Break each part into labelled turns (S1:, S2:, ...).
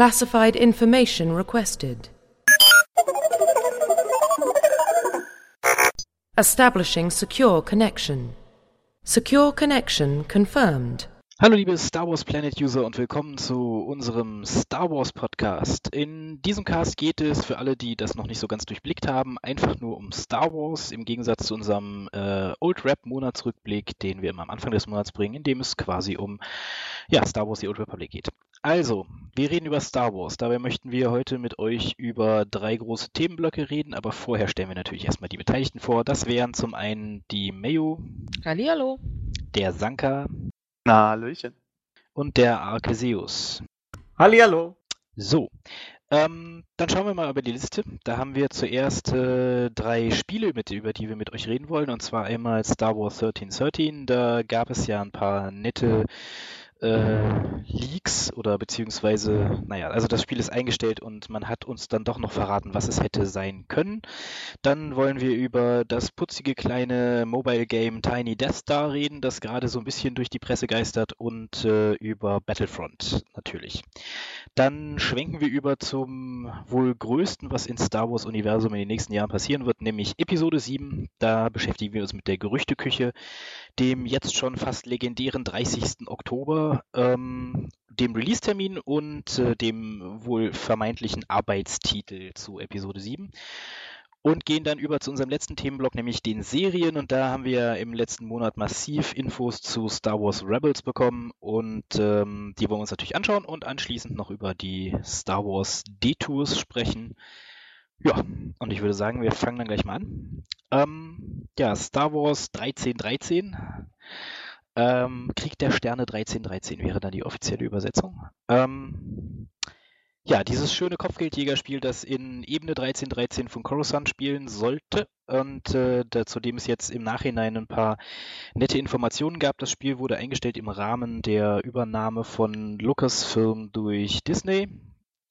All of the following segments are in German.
S1: Classified information requested. Establishing secure connection. Secure connection confirmed.
S2: Hallo liebe Star Wars Planet User und willkommen zu unserem Star Wars Podcast. In diesem Cast geht es für alle, die das noch nicht so ganz durchblickt haben, einfach nur um Star Wars im Gegensatz zu unserem äh, Old Rap Monatsrückblick, den wir immer am Anfang des Monats bringen, in dem es quasi um ja, Star Wars die Old Republic geht. Also, wir reden über Star Wars. Dabei möchten wir heute mit euch über drei große Themenblöcke reden, aber vorher stellen wir natürlich erstmal die Beteiligten vor. Das wären zum einen die Mayu,
S3: Hallihallo.
S2: der Sanka
S4: Na, Hallöchen.
S2: und der Arceseus.
S4: Hallihallo.
S2: So, ähm, dann schauen wir mal über die Liste. Da haben wir zuerst äh, drei Spiele, mit, über die wir mit euch reden wollen. Und zwar einmal Star Wars 1313. Da gab es ja ein paar nette äh, Leaks oder beziehungsweise, naja, also das Spiel ist eingestellt und man hat uns dann doch noch verraten, was es hätte sein können. Dann wollen wir über das putzige kleine Mobile Game Tiny Death Star reden, das gerade so ein bisschen durch die Presse geistert und äh, über Battlefront natürlich. Dann schwenken wir über zum wohl größten, was in Star Wars Universum in den nächsten Jahren passieren wird, nämlich Episode 7. Da beschäftigen wir uns mit der Gerüchteküche, dem jetzt schon fast legendären 30. Oktober, ähm, dem Release-Termin und äh, dem wohl vermeintlichen Arbeitstitel zu Episode 7 und gehen dann über zu unserem letzten Themenblock, nämlich den Serien. Und da haben wir im letzten Monat massiv Infos zu Star Wars Rebels bekommen und ähm, die wollen wir uns natürlich anschauen und anschließend noch über die Star Wars Detours sprechen. Ja, und ich würde sagen, wir fangen dann gleich mal an. Ähm, ja, Star Wars 1313. Ähm, Krieg der Sterne 1313 wäre dann die offizielle Übersetzung. Ähm, ja, dieses schöne Kopfgeldjägerspiel, das in Ebene 1313 von Coruscant spielen sollte und äh, da, zu dem es jetzt im Nachhinein ein paar nette Informationen gab. Das Spiel wurde eingestellt im Rahmen der Übernahme von Lucasfilm durch Disney.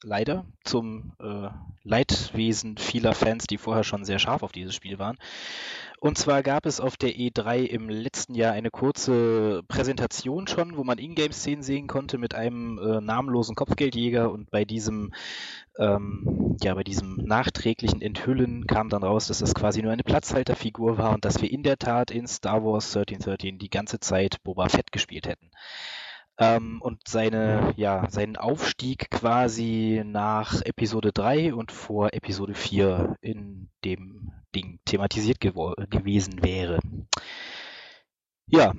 S2: Leider zum äh, Leidwesen vieler Fans, die vorher schon sehr scharf auf dieses Spiel waren. Und zwar gab es auf der E3 im letzten Jahr eine kurze Präsentation schon, wo man Ingame-Szenen sehen konnte mit einem äh, namenlosen Kopfgeldjäger und bei diesem, ähm, ja, bei diesem nachträglichen Enthüllen kam dann raus, dass das quasi nur eine Platzhalterfigur war und dass wir in der Tat in Star Wars 1313 die ganze Zeit Boba Fett gespielt hätten. Ähm, und seine, ja, seinen Aufstieg quasi nach Episode 3 und vor Episode 4 in dem Ding thematisiert gewo- gewesen wäre. Ja,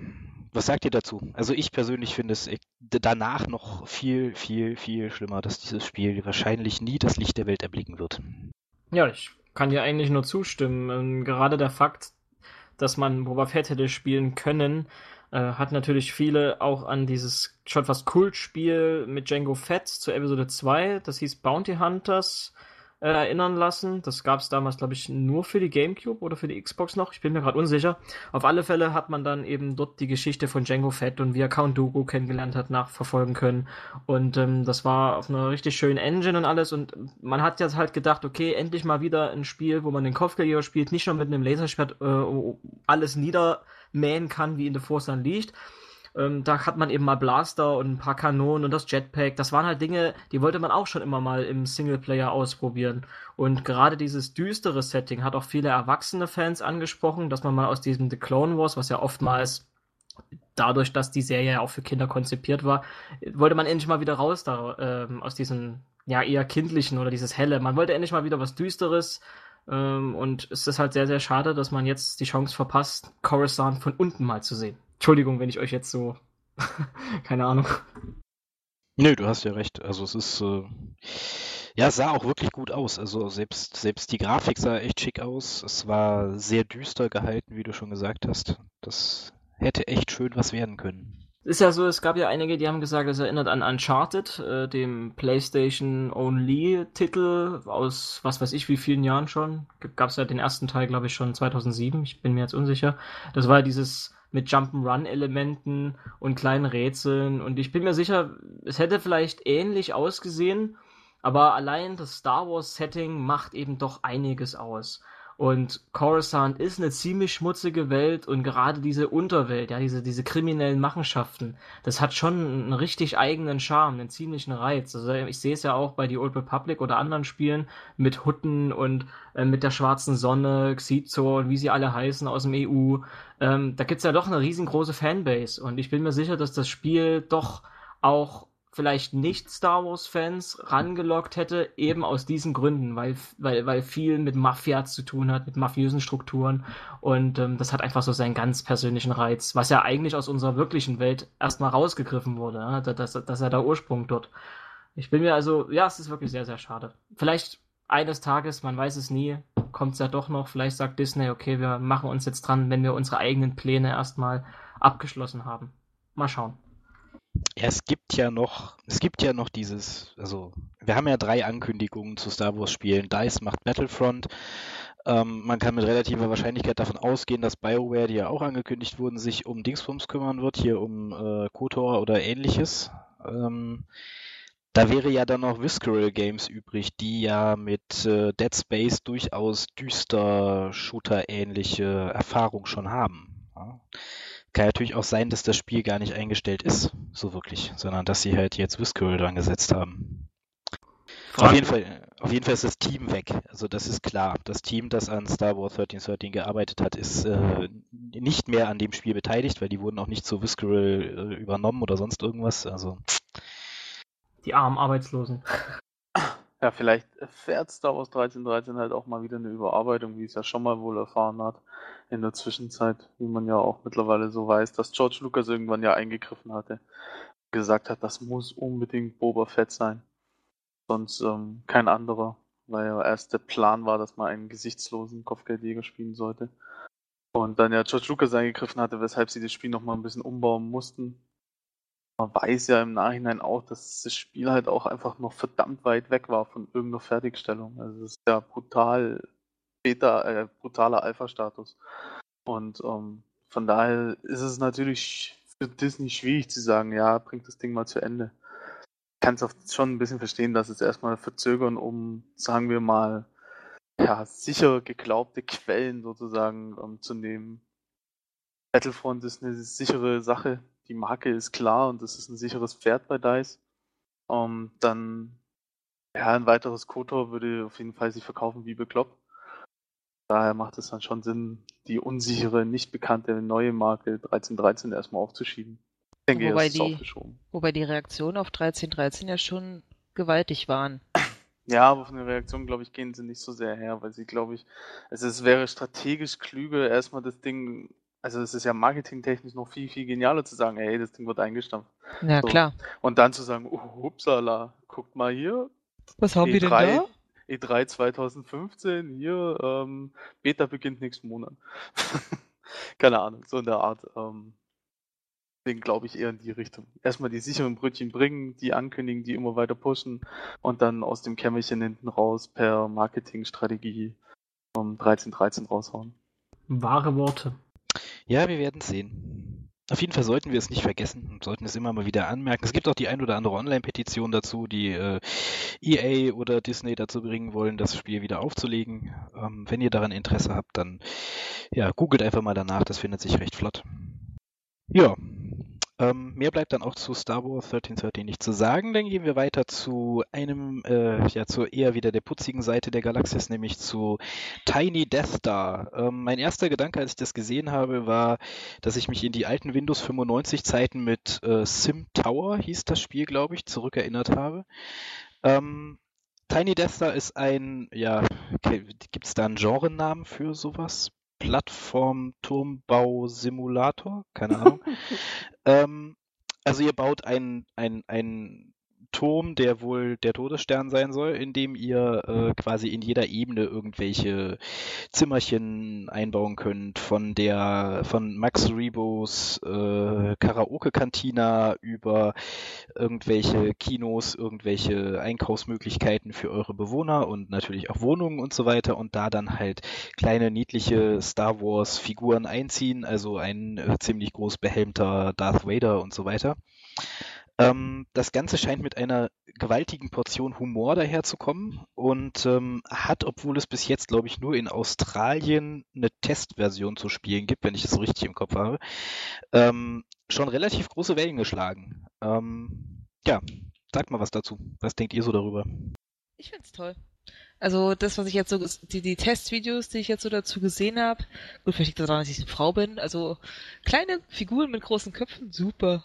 S2: was sagt ihr dazu? Also ich persönlich finde es e- danach noch viel, viel, viel schlimmer, dass dieses Spiel wahrscheinlich nie das Licht der Welt erblicken wird.
S3: Ja, ich kann dir eigentlich nur zustimmen. Ähm, Gerade der Fakt, dass man Boba Fett hätte spielen können, äh, hat natürlich viele auch an dieses schon fast Kultspiel mit Django Fett zu Episode 2, das hieß Bounty Hunters, äh, erinnern lassen. Das gab es damals, glaube ich, nur für die GameCube oder für die Xbox noch. Ich bin mir gerade unsicher. Auf alle Fälle hat man dann eben dort die Geschichte von Django Fett und wie er Count Dooku kennengelernt hat, nachverfolgen können. Und ähm, das war auf einer richtig schönen Engine und alles. Und man hat jetzt halt gedacht, okay, endlich mal wieder ein Spiel, wo man den Kopfgeldjäger spielt, nicht nur mit einem Laserschwert äh, alles niedermähen kann, wie in The Force liegt. Ähm, da hat man eben mal Blaster und ein paar Kanonen und das Jetpack. Das waren halt Dinge, die wollte man auch schon immer mal im Singleplayer ausprobieren. Und gerade dieses düstere Setting hat auch viele erwachsene Fans angesprochen, dass man mal aus diesem The Clone Wars, was ja oftmals dadurch, dass die Serie ja auch für Kinder konzipiert war, wollte man endlich mal wieder raus da, ähm, aus diesem ja eher kindlichen oder dieses helle. Man wollte endlich mal wieder was Düsteres. Ähm, und es ist halt sehr, sehr schade, dass man jetzt die Chance verpasst, Coruscant von unten mal zu sehen. Entschuldigung, wenn ich euch jetzt so. Keine Ahnung.
S2: Nö, du hast ja recht. Also es ist, äh, ja, es sah auch wirklich gut aus. Also selbst, selbst die Grafik sah echt schick aus. Es war sehr düster gehalten, wie du schon gesagt hast. Das hätte echt schön was werden können.
S3: Ist ja so, es gab ja einige, die haben gesagt, es erinnert an Uncharted, äh, dem PlayStation Only-Titel aus was weiß ich wie vielen Jahren schon. Gab es ja den ersten Teil, glaube ich, schon 2007. Ich bin mir jetzt unsicher. Das war dieses mit Jump'n'Run-Elementen und kleinen Rätseln. Und ich bin mir sicher, es hätte vielleicht ähnlich ausgesehen, aber allein das Star Wars-Setting macht eben doch einiges aus. Und Coruscant ist eine ziemlich schmutzige Welt und gerade diese Unterwelt, ja, diese, diese kriminellen Machenschaften, das hat schon einen richtig eigenen Charme, einen ziemlichen Reiz. Also ich sehe es ja auch bei The Old Republic oder anderen Spielen mit Hutten und äh, mit der schwarzen Sonne, Xizor und wie sie alle heißen aus dem EU. Ähm, da gibt's ja doch eine riesengroße Fanbase und ich bin mir sicher, dass das Spiel doch auch vielleicht nicht Star Wars-Fans rangelockt hätte, eben aus diesen Gründen, weil, weil, weil viel mit Mafia zu tun hat, mit mafiösen Strukturen. Und ähm, das hat einfach so seinen ganz persönlichen Reiz, was ja eigentlich aus unserer wirklichen Welt erstmal rausgegriffen wurde. Ja? Das, das, das ist ja der Ursprung dort. Ich bin mir also, ja, es ist wirklich sehr, sehr schade. Vielleicht eines Tages, man weiß es nie, kommt es ja doch noch. Vielleicht sagt Disney, okay, wir machen uns jetzt dran, wenn wir unsere eigenen Pläne erstmal abgeschlossen haben. Mal schauen.
S2: Ja, es gibt ja noch, es gibt ja noch dieses, also wir haben ja drei Ankündigungen zu Star Wars Spielen. DICE macht Battlefront. Ähm, man kann mit relativer Wahrscheinlichkeit davon ausgehen, dass BioWare, die ja auch angekündigt wurden, sich um Dingsbums kümmern wird, hier um äh, KOTOR oder ähnliches. Ähm, da wäre ja dann noch Visceral Games übrig, die ja mit äh, Dead Space durchaus düster Shooter-ähnliche Erfahrung schon haben. Ja. Kann natürlich auch sein, dass das Spiel gar nicht eingestellt ist, so wirklich, sondern dass sie halt jetzt Visceral dran gesetzt haben. Auf jeden, Fall, auf jeden Fall ist das Team weg. Also das ist klar. Das Team, das an Star Wars 1313 gearbeitet hat, ist äh, nicht mehr an dem Spiel beteiligt, weil die wurden auch nicht zu Visceral äh, übernommen oder sonst irgendwas. Also
S3: die armen Arbeitslosen.
S4: Ja, vielleicht erfährt Star Wars 1313 halt auch mal wieder eine Überarbeitung, wie es ja schon mal wohl erfahren hat in der Zwischenzeit, wie man ja auch mittlerweile so weiß, dass George Lucas irgendwann ja eingegriffen hatte, gesagt hat, das muss unbedingt Boba Fett sein, sonst ähm, kein anderer, weil ja erst der Plan war, dass man einen gesichtslosen Kopfgeldjäger spielen sollte. Und dann ja George Lucas eingegriffen hatte, weshalb sie das Spiel nochmal ein bisschen umbauen mussten. Man weiß ja im Nachhinein auch, dass das Spiel halt auch einfach noch verdammt weit weg war von irgendeiner Fertigstellung. Also es ist ja brutal Beta, äh, brutaler Alpha-Status. Und ähm, von daher ist es natürlich für Disney schwierig zu sagen, ja, bringt das Ding mal zu Ende. Ich kann es auch schon ein bisschen verstehen, dass es erstmal verzögern, um, sagen wir mal, ja, sicher geglaubte Quellen sozusagen ähm, zu nehmen. Battlefront ist eine sichere Sache. Die Marke ist klar und das ist ein sicheres Pferd bei DICE. Ähm, dann, ja, ein weiteres KOTOR würde auf jeden Fall sich verkaufen wie bekloppt. Daher macht es dann schon Sinn, die unsichere, nicht bekannte neue Marke 1313 erstmal aufzuschieben.
S5: Ich denke, wobei, die, wobei die Reaktionen auf 1313 ja schon gewaltig waren.
S4: Ja, aber von der Reaktion, glaube ich, gehen sie nicht so sehr her, weil sie, glaube ich, also es wäre strategisch klüger, erstmal das Ding, also es ist ja marketingtechnisch noch viel, viel genialer zu sagen, hey, das Ding wird eingestampft.
S5: Ja, so. klar.
S4: Und dann zu sagen, oh, upsala, guckt mal hier.
S5: Was haben wir denn da?
S4: E3 2015, hier, ähm, Beta beginnt nächsten Monat. Keine Ahnung, so in der Art. Ähm, deswegen glaube ich eher in die Richtung. Erstmal die sicheren Brötchen bringen, die ankündigen, die immer weiter pushen und dann aus dem Kämmerchen hinten raus per Marketingstrategie um 1313 raushauen.
S3: Wahre Worte.
S2: Ja, wir werden sehen. Auf jeden Fall sollten wir es nicht vergessen und sollten es immer mal wieder anmerken. Es gibt auch die ein oder andere Online-Petition dazu, die äh, EA oder Disney dazu bringen wollen, das Spiel wieder aufzulegen. Ähm, wenn ihr daran Interesse habt, dann ja, googelt einfach mal danach, das findet sich recht flott. Ja, ähm, mehr bleibt dann auch zu Star Wars 1313 nicht zu sagen. Dann gehen wir weiter zu einem, äh, ja, zu eher wieder der putzigen Seite der Galaxis, nämlich zu Tiny Death Star. Ähm, mein erster Gedanke, als ich das gesehen habe, war, dass ich mich in die alten Windows 95 Zeiten mit äh, Sim Tower, hieß das Spiel, glaube ich, zurückerinnert habe. Ähm, Tiny Death Star ist ein, ja, gibt es da einen Genrenamen für sowas? Plattform-Turmbau-Simulator, keine Ahnung. ähm, also ihr baut ein, ein, ein Turm, der wohl der Todesstern sein soll, in dem ihr äh, quasi in jeder Ebene irgendwelche Zimmerchen einbauen könnt, von der von Max Rebos äh, Karaoke-Kantina über irgendwelche Kinos, irgendwelche Einkaufsmöglichkeiten für eure Bewohner und natürlich auch Wohnungen und so weiter und da dann halt kleine niedliche Star Wars Figuren einziehen, also ein äh, ziemlich groß behelmter Darth Vader und so weiter. Ähm, das Ganze scheint mit einer gewaltigen Portion Humor daherzukommen und ähm, hat, obwohl es bis jetzt, glaube ich, nur in Australien eine Testversion zu spielen gibt, wenn ich das so richtig im Kopf habe, ähm, schon relativ große Wellen geschlagen. Ähm, ja, sagt mal was dazu. Was denkt ihr so darüber?
S5: Ich finde es toll. Also das, was ich jetzt so, die, die Testvideos, die ich jetzt so dazu gesehen habe, gut, vielleicht liegt daran, dass ich eine Frau bin, also kleine Figuren mit großen Köpfen, super.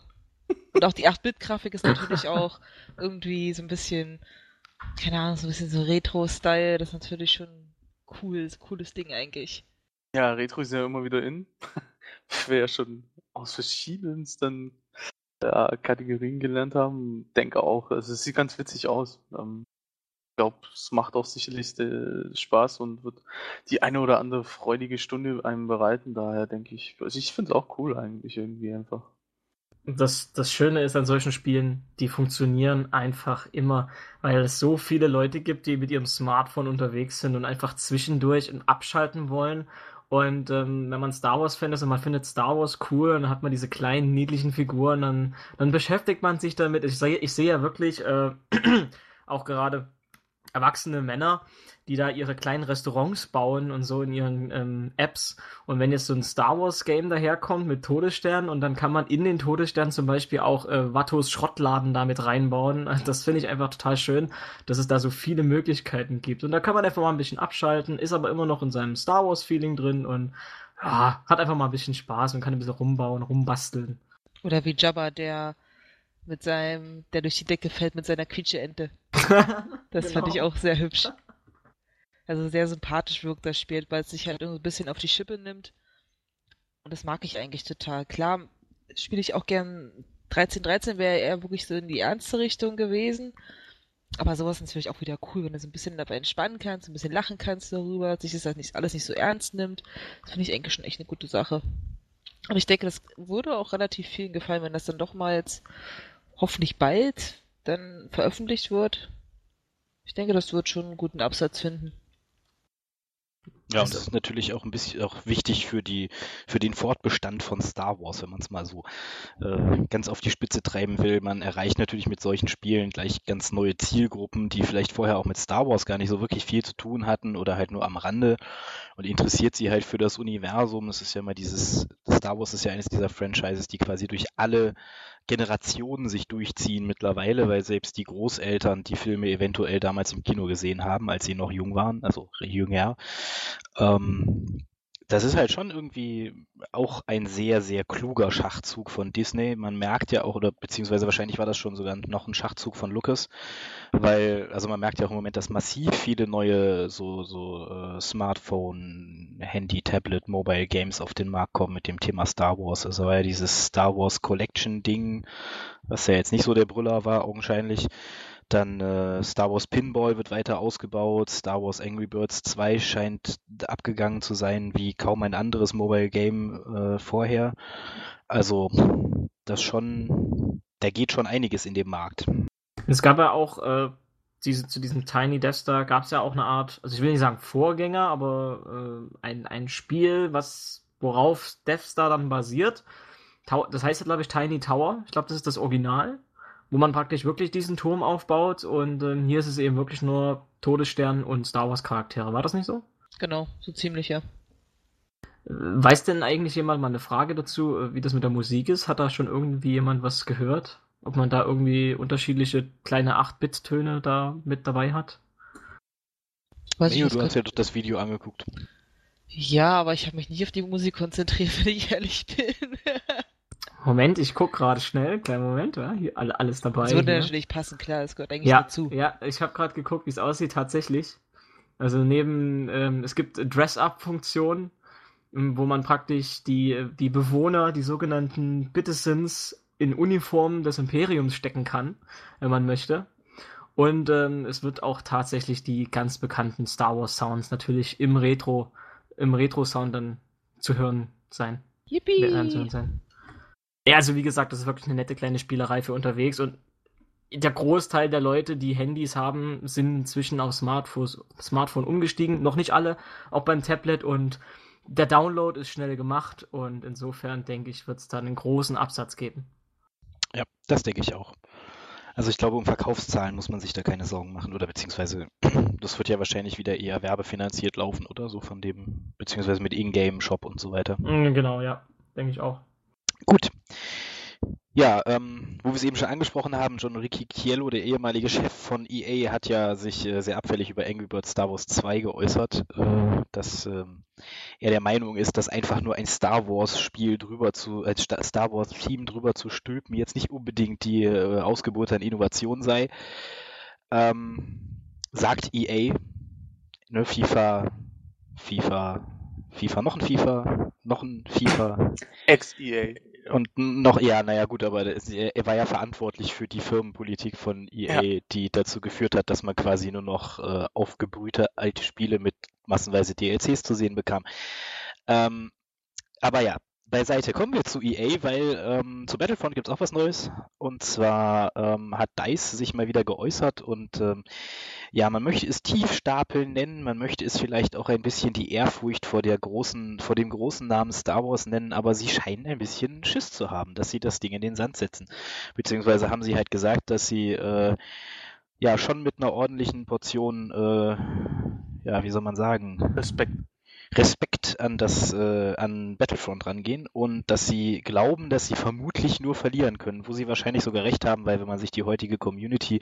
S5: Und auch die 8-Bit-Grafik ist natürlich auch irgendwie so ein bisschen, keine Ahnung, so ein bisschen so Retro-Style, das ist natürlich schon cool, cooles Ding eigentlich.
S4: Ja, Retro ist ja immer wieder in. Wir ja schon aus verschiedensten ja, Kategorien gelernt haben, denke auch, also es sieht ganz witzig aus. Ähm, ich glaube, es macht auch sicherlich äh, Spaß und wird die eine oder andere freudige Stunde einem bereiten. Daher denke ich, also ich finde es auch cool eigentlich irgendwie einfach.
S3: Das, das Schöne ist an solchen Spielen, die funktionieren einfach immer, weil es so viele Leute gibt, die mit ihrem Smartphone unterwegs sind und einfach zwischendurch abschalten wollen. Und ähm, wenn man Star Wars-Fan ist und man findet Star Wars cool, dann hat man diese kleinen, niedlichen Figuren, dann, dann beschäftigt man sich damit. Ich sehe, ich sehe ja wirklich äh, auch gerade erwachsene Männer, die da ihre kleinen Restaurants bauen und so in ihren ähm, Apps. Und wenn jetzt so ein Star Wars Game daherkommt mit Todessternen und dann kann man in den Todesstern zum Beispiel auch äh, Wattos Schrottladen damit reinbauen, das finde ich einfach total schön, dass es da so viele Möglichkeiten gibt. Und da kann man einfach mal ein bisschen abschalten, ist aber immer noch in seinem Star Wars Feeling drin und ja, hat einfach mal ein bisschen Spaß und kann ein bisschen rumbauen, rumbasteln.
S5: Oder wie Jabba, der mit seinem, der durch die Decke fällt mit seiner Quietsche-Ente. das genau. fand ich auch sehr hübsch. Also sehr sympathisch wirkt das Spiel, weil es sich halt ein bisschen auf die Schippe nimmt. Und das mag ich eigentlich total. Klar, spiele ich auch gern 1313 wäre eher wirklich so in die ernste Richtung gewesen. Aber sowas ist natürlich auch wieder cool, wenn du so ein bisschen dabei entspannen kannst, ein bisschen lachen kannst darüber, sich das halt nicht, alles nicht so ernst nimmt. Das finde ich eigentlich schon echt eine gute Sache. Und ich denke, das würde auch relativ vielen gefallen, wenn das dann doch mal jetzt hoffentlich bald dann veröffentlicht wird. Ich denke, das wird schon einen guten Absatz finden.
S2: Ja, und das ist natürlich auch ein bisschen auch wichtig für die für den Fortbestand von Star Wars, wenn man es mal so äh, ganz auf die Spitze treiben will. Man erreicht natürlich mit solchen Spielen gleich ganz neue Zielgruppen, die vielleicht vorher auch mit Star Wars gar nicht so wirklich viel zu tun hatten oder halt nur am Rande und interessiert sie halt für das Universum. Es ist ja immer dieses Star Wars ist ja eines dieser Franchises, die quasi durch alle Generationen sich durchziehen mittlerweile, weil selbst die Großeltern die Filme eventuell damals im Kino gesehen haben, als sie noch jung waren, also jünger. Ähm, das ist halt schon irgendwie auch ein sehr, sehr kluger Schachzug von Disney. Man merkt ja auch, oder beziehungsweise wahrscheinlich war das schon sogar noch ein Schachzug von Lucas, weil, also man merkt ja auch im Moment, dass massiv viele neue so, so äh, Smartphone, Handy, Tablet, Mobile Games auf den Markt kommen mit dem Thema Star Wars. Also war ja dieses Star Wars Collection Ding, was ja jetzt nicht so der Brüller war, augenscheinlich. Dann äh, Star Wars Pinball wird weiter ausgebaut. Star Wars Angry Birds 2 scheint abgegangen zu sein wie kaum ein anderes Mobile Game äh, vorher. Also das schon, da geht schon einiges in dem Markt.
S3: Es gab ja auch äh, diese, zu diesem Tiny Death Star gab es ja auch eine Art, also ich will nicht sagen Vorgänger, aber äh, ein, ein Spiel, was worauf Death Star dann basiert. Das heißt ja, glaube ich, Tiny Tower. Ich glaube, das ist das Original wo man praktisch wirklich diesen Turm aufbaut und ähm, hier ist es eben wirklich nur Todesstern und Star Wars Charaktere. War das nicht so?
S5: Genau, so ziemlich, ja.
S3: Weiß denn eigentlich jemand mal eine Frage dazu, äh, wie das mit der Musik ist? Hat da schon irgendwie jemand was gehört? Ob man da irgendwie unterschiedliche kleine 8-Bit-Töne da mit dabei hat?
S2: Weiß nee, du hast ja das Video angeguckt.
S5: Ja, aber ich habe mich nicht auf die Musik konzentriert, wenn ich ehrlich bin.
S3: Moment, ich guck gerade schnell. Kleinen Moment, ja, hier alles dabei. Das
S5: würde natürlich passen, klar, das gehört eigentlich
S3: ja,
S5: dazu.
S3: Ja, ich habe gerade geguckt, wie es aussieht tatsächlich. Also neben, ähm, es gibt Dress-Up-Funktionen, ähm, wo man praktisch die, die Bewohner, die sogenannten Bittisins, in Uniformen des Imperiums stecken kann, wenn man möchte. Und ähm, es wird auch tatsächlich die ganz bekannten Star Wars Sounds natürlich im Retro, im Retro-Sound dann zu hören sein.
S5: Yippie!
S3: Zu hören sein. Ja, also wie gesagt, das ist wirklich eine nette kleine Spielerei für unterwegs und der Großteil der Leute, die Handys haben, sind inzwischen auf Smartphones, Smartphone umgestiegen. Noch nicht alle, auch beim Tablet und der Download ist schnell gemacht und insofern denke ich, wird es da einen großen Absatz geben.
S2: Ja, das denke ich auch. Also ich glaube, um Verkaufszahlen muss man sich da keine Sorgen machen oder beziehungsweise das wird ja wahrscheinlich wieder eher werbefinanziert laufen oder so von dem, beziehungsweise mit Ingame-Shop und so weiter.
S3: Mm, Genau, ja, denke ich auch.
S2: Gut. Ja, ähm, wo wir es eben schon angesprochen haben, John Ricky Chiello, der ehemalige Chef von EA, hat ja sich äh, sehr abfällig über Angry Birds Star Wars 2 geäußert, äh, dass ähm, er der Meinung ist, dass einfach nur ein Star Wars Spiel drüber zu, als Sta- Star Wars Team drüber zu stülpen, jetzt nicht unbedingt die äh, Ausgeburt an Innovation sei. Ähm, sagt EA, ne, FIFA, FIFA, FIFA, noch ein FIFA, noch ein FIFA,
S4: Ex-EA.
S2: Und noch, ja, naja, gut, aber er war ja verantwortlich für die Firmenpolitik von EA, die dazu geführt hat, dass man quasi nur noch äh, aufgebrühte alte Spiele mit massenweise DLCs zu sehen bekam. Ähm, aber ja, beiseite. Kommen wir zu EA, weil ähm, zu Battlefront gibt es auch was Neues. Und zwar ähm, hat DICE sich mal wieder geäußert und ähm, ja, man möchte es Tiefstapeln nennen, man möchte es vielleicht auch ein bisschen die Ehrfurcht vor der großen, vor dem großen Namen Star Wars nennen, aber sie scheinen ein bisschen Schiss zu haben, dass sie das Ding in den Sand setzen. Beziehungsweise haben sie halt gesagt, dass sie äh, ja schon mit einer ordentlichen Portion, äh, ja, wie soll man sagen,
S4: Respekt.
S2: Respekt an das äh, an Battlefront rangehen und dass sie glauben, dass sie vermutlich nur verlieren können, wo sie wahrscheinlich sogar recht haben, weil wenn man sich die heutige Community,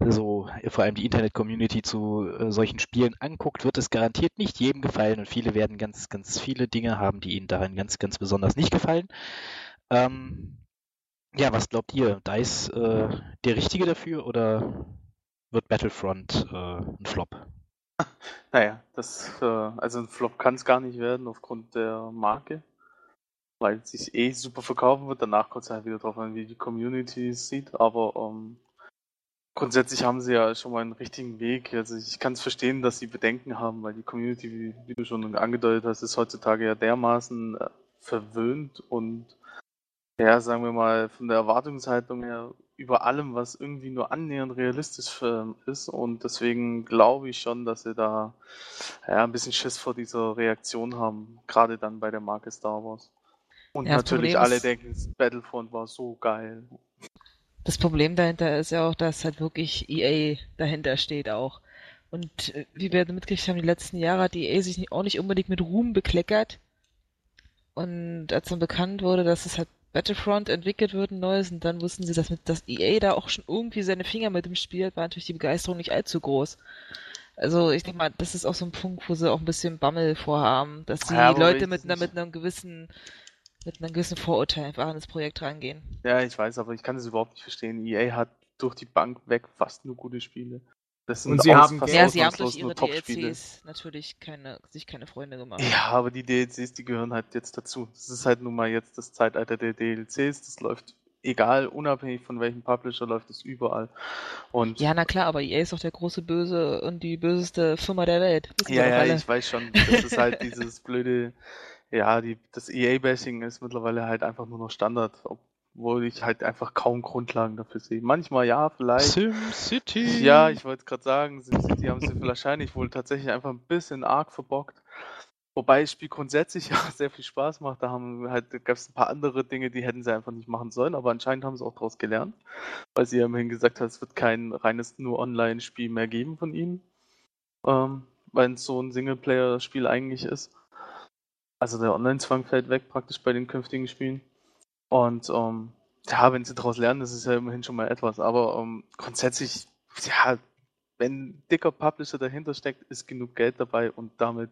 S2: so vor allem die Internet-Community zu äh, solchen Spielen anguckt, wird es garantiert nicht jedem gefallen und viele werden ganz, ganz viele Dinge haben, die ihnen daran ganz, ganz besonders nicht gefallen. Ähm, ja, was glaubt ihr? DICE äh, der Richtige dafür oder wird Battlefront äh, ein Flop?
S4: Naja, das, äh, also ein Flop kann es gar nicht werden aufgrund der Marke, weil es sich eh super verkaufen wird. Danach kommt es halt wieder drauf an, wie die Community es sieht, aber ähm, grundsätzlich haben sie ja schon mal einen richtigen Weg. Also ich kann es verstehen, dass sie Bedenken haben, weil die Community, wie, wie du schon angedeutet hast, ist heutzutage ja dermaßen äh, verwöhnt und ja, sagen wir mal, von der Erwartungshaltung her über allem, was irgendwie nur annähernd realistisch ähm, ist. Und deswegen glaube ich schon, dass sie da ja, ein bisschen Schiss vor dieser Reaktion haben, gerade dann bei der Marke Star Wars. Und
S5: Ja,
S4: natürlich alle
S5: ist-
S4: denken, Battlefront war so geil.
S5: Das Problem dahinter ist ja auch, dass halt wirklich EA dahinter steht auch. Und äh, wie wir mitgekriegt haben, die letzten Jahre hat EA sich auch nicht unbedingt mit Ruhm bekleckert. Und als dann bekannt wurde, dass es halt Battlefront entwickelt wird, ein neues, und dann wussten sie, dass, mit, dass EA da auch schon irgendwie seine Finger mit dem Spiel hat, war natürlich die Begeisterung nicht allzu groß. Also ich denke mal, das ist auch so ein Punkt, wo sie auch ein bisschen Bammel vorhaben, dass die
S4: Ja,
S5: Leute mit, einer, mit einem gewissen mit einem gewissen Vorurteil einfach an das Projekt rangehen.
S4: Ja, ich weiß, aber ich kann das überhaupt nicht verstehen. EA hat durch die Bank weg fast nur gute Spiele. Das sind
S3: Und sie haben
S4: fast
S5: Ja, sie haben durch ihre
S4: Top-Spiele.
S5: DLCs natürlich keine, sich keine Freunde gemacht.
S4: Ja, aber die DLCs, die gehören halt jetzt dazu. Das ist halt nun mal jetzt das Zeitalter der DLCs. Das läuft egal, unabhängig von welchem Publisher, läuft es überall. Und
S5: Ja, na klar, aber EA ist doch der große Böse und die böseste Firma der Welt.
S4: Ja, ja,
S5: alle.
S4: ich weiß schon. Das ist halt dieses blöde, ja, die, das EA-Bashing ist mittlerweile halt einfach nur noch Standard, obwohl ich halt einfach kaum Grundlagen dafür sehe. Manchmal ja, vielleicht.
S2: SimCity!
S4: Ja, ich wollte gerade sagen, SimCity haben sie wahrscheinlich wohl tatsächlich einfach ein bisschen arg verbockt. Wobei das Spiel grundsätzlich ja sehr viel Spaß macht. Da haben halt, gab es ein paar andere Dinge, die hätten sie einfach nicht machen sollen, aber anscheinend haben sie auch daraus gelernt. Weil sie ja immerhin gesagt hat, es wird kein reines nur Online-Spiel mehr geben von ihnen. Ähm, weil es so ein Singleplayer-Spiel eigentlich ist. Also der Online-Zwang fällt weg praktisch bei den künftigen Spielen. Und ähm, ja, wenn sie daraus lernen, das ist ja immerhin schon mal etwas. Aber ähm, grundsätzlich, ja, wenn ein dicker Publisher dahinter steckt, ist genug Geld dabei und damit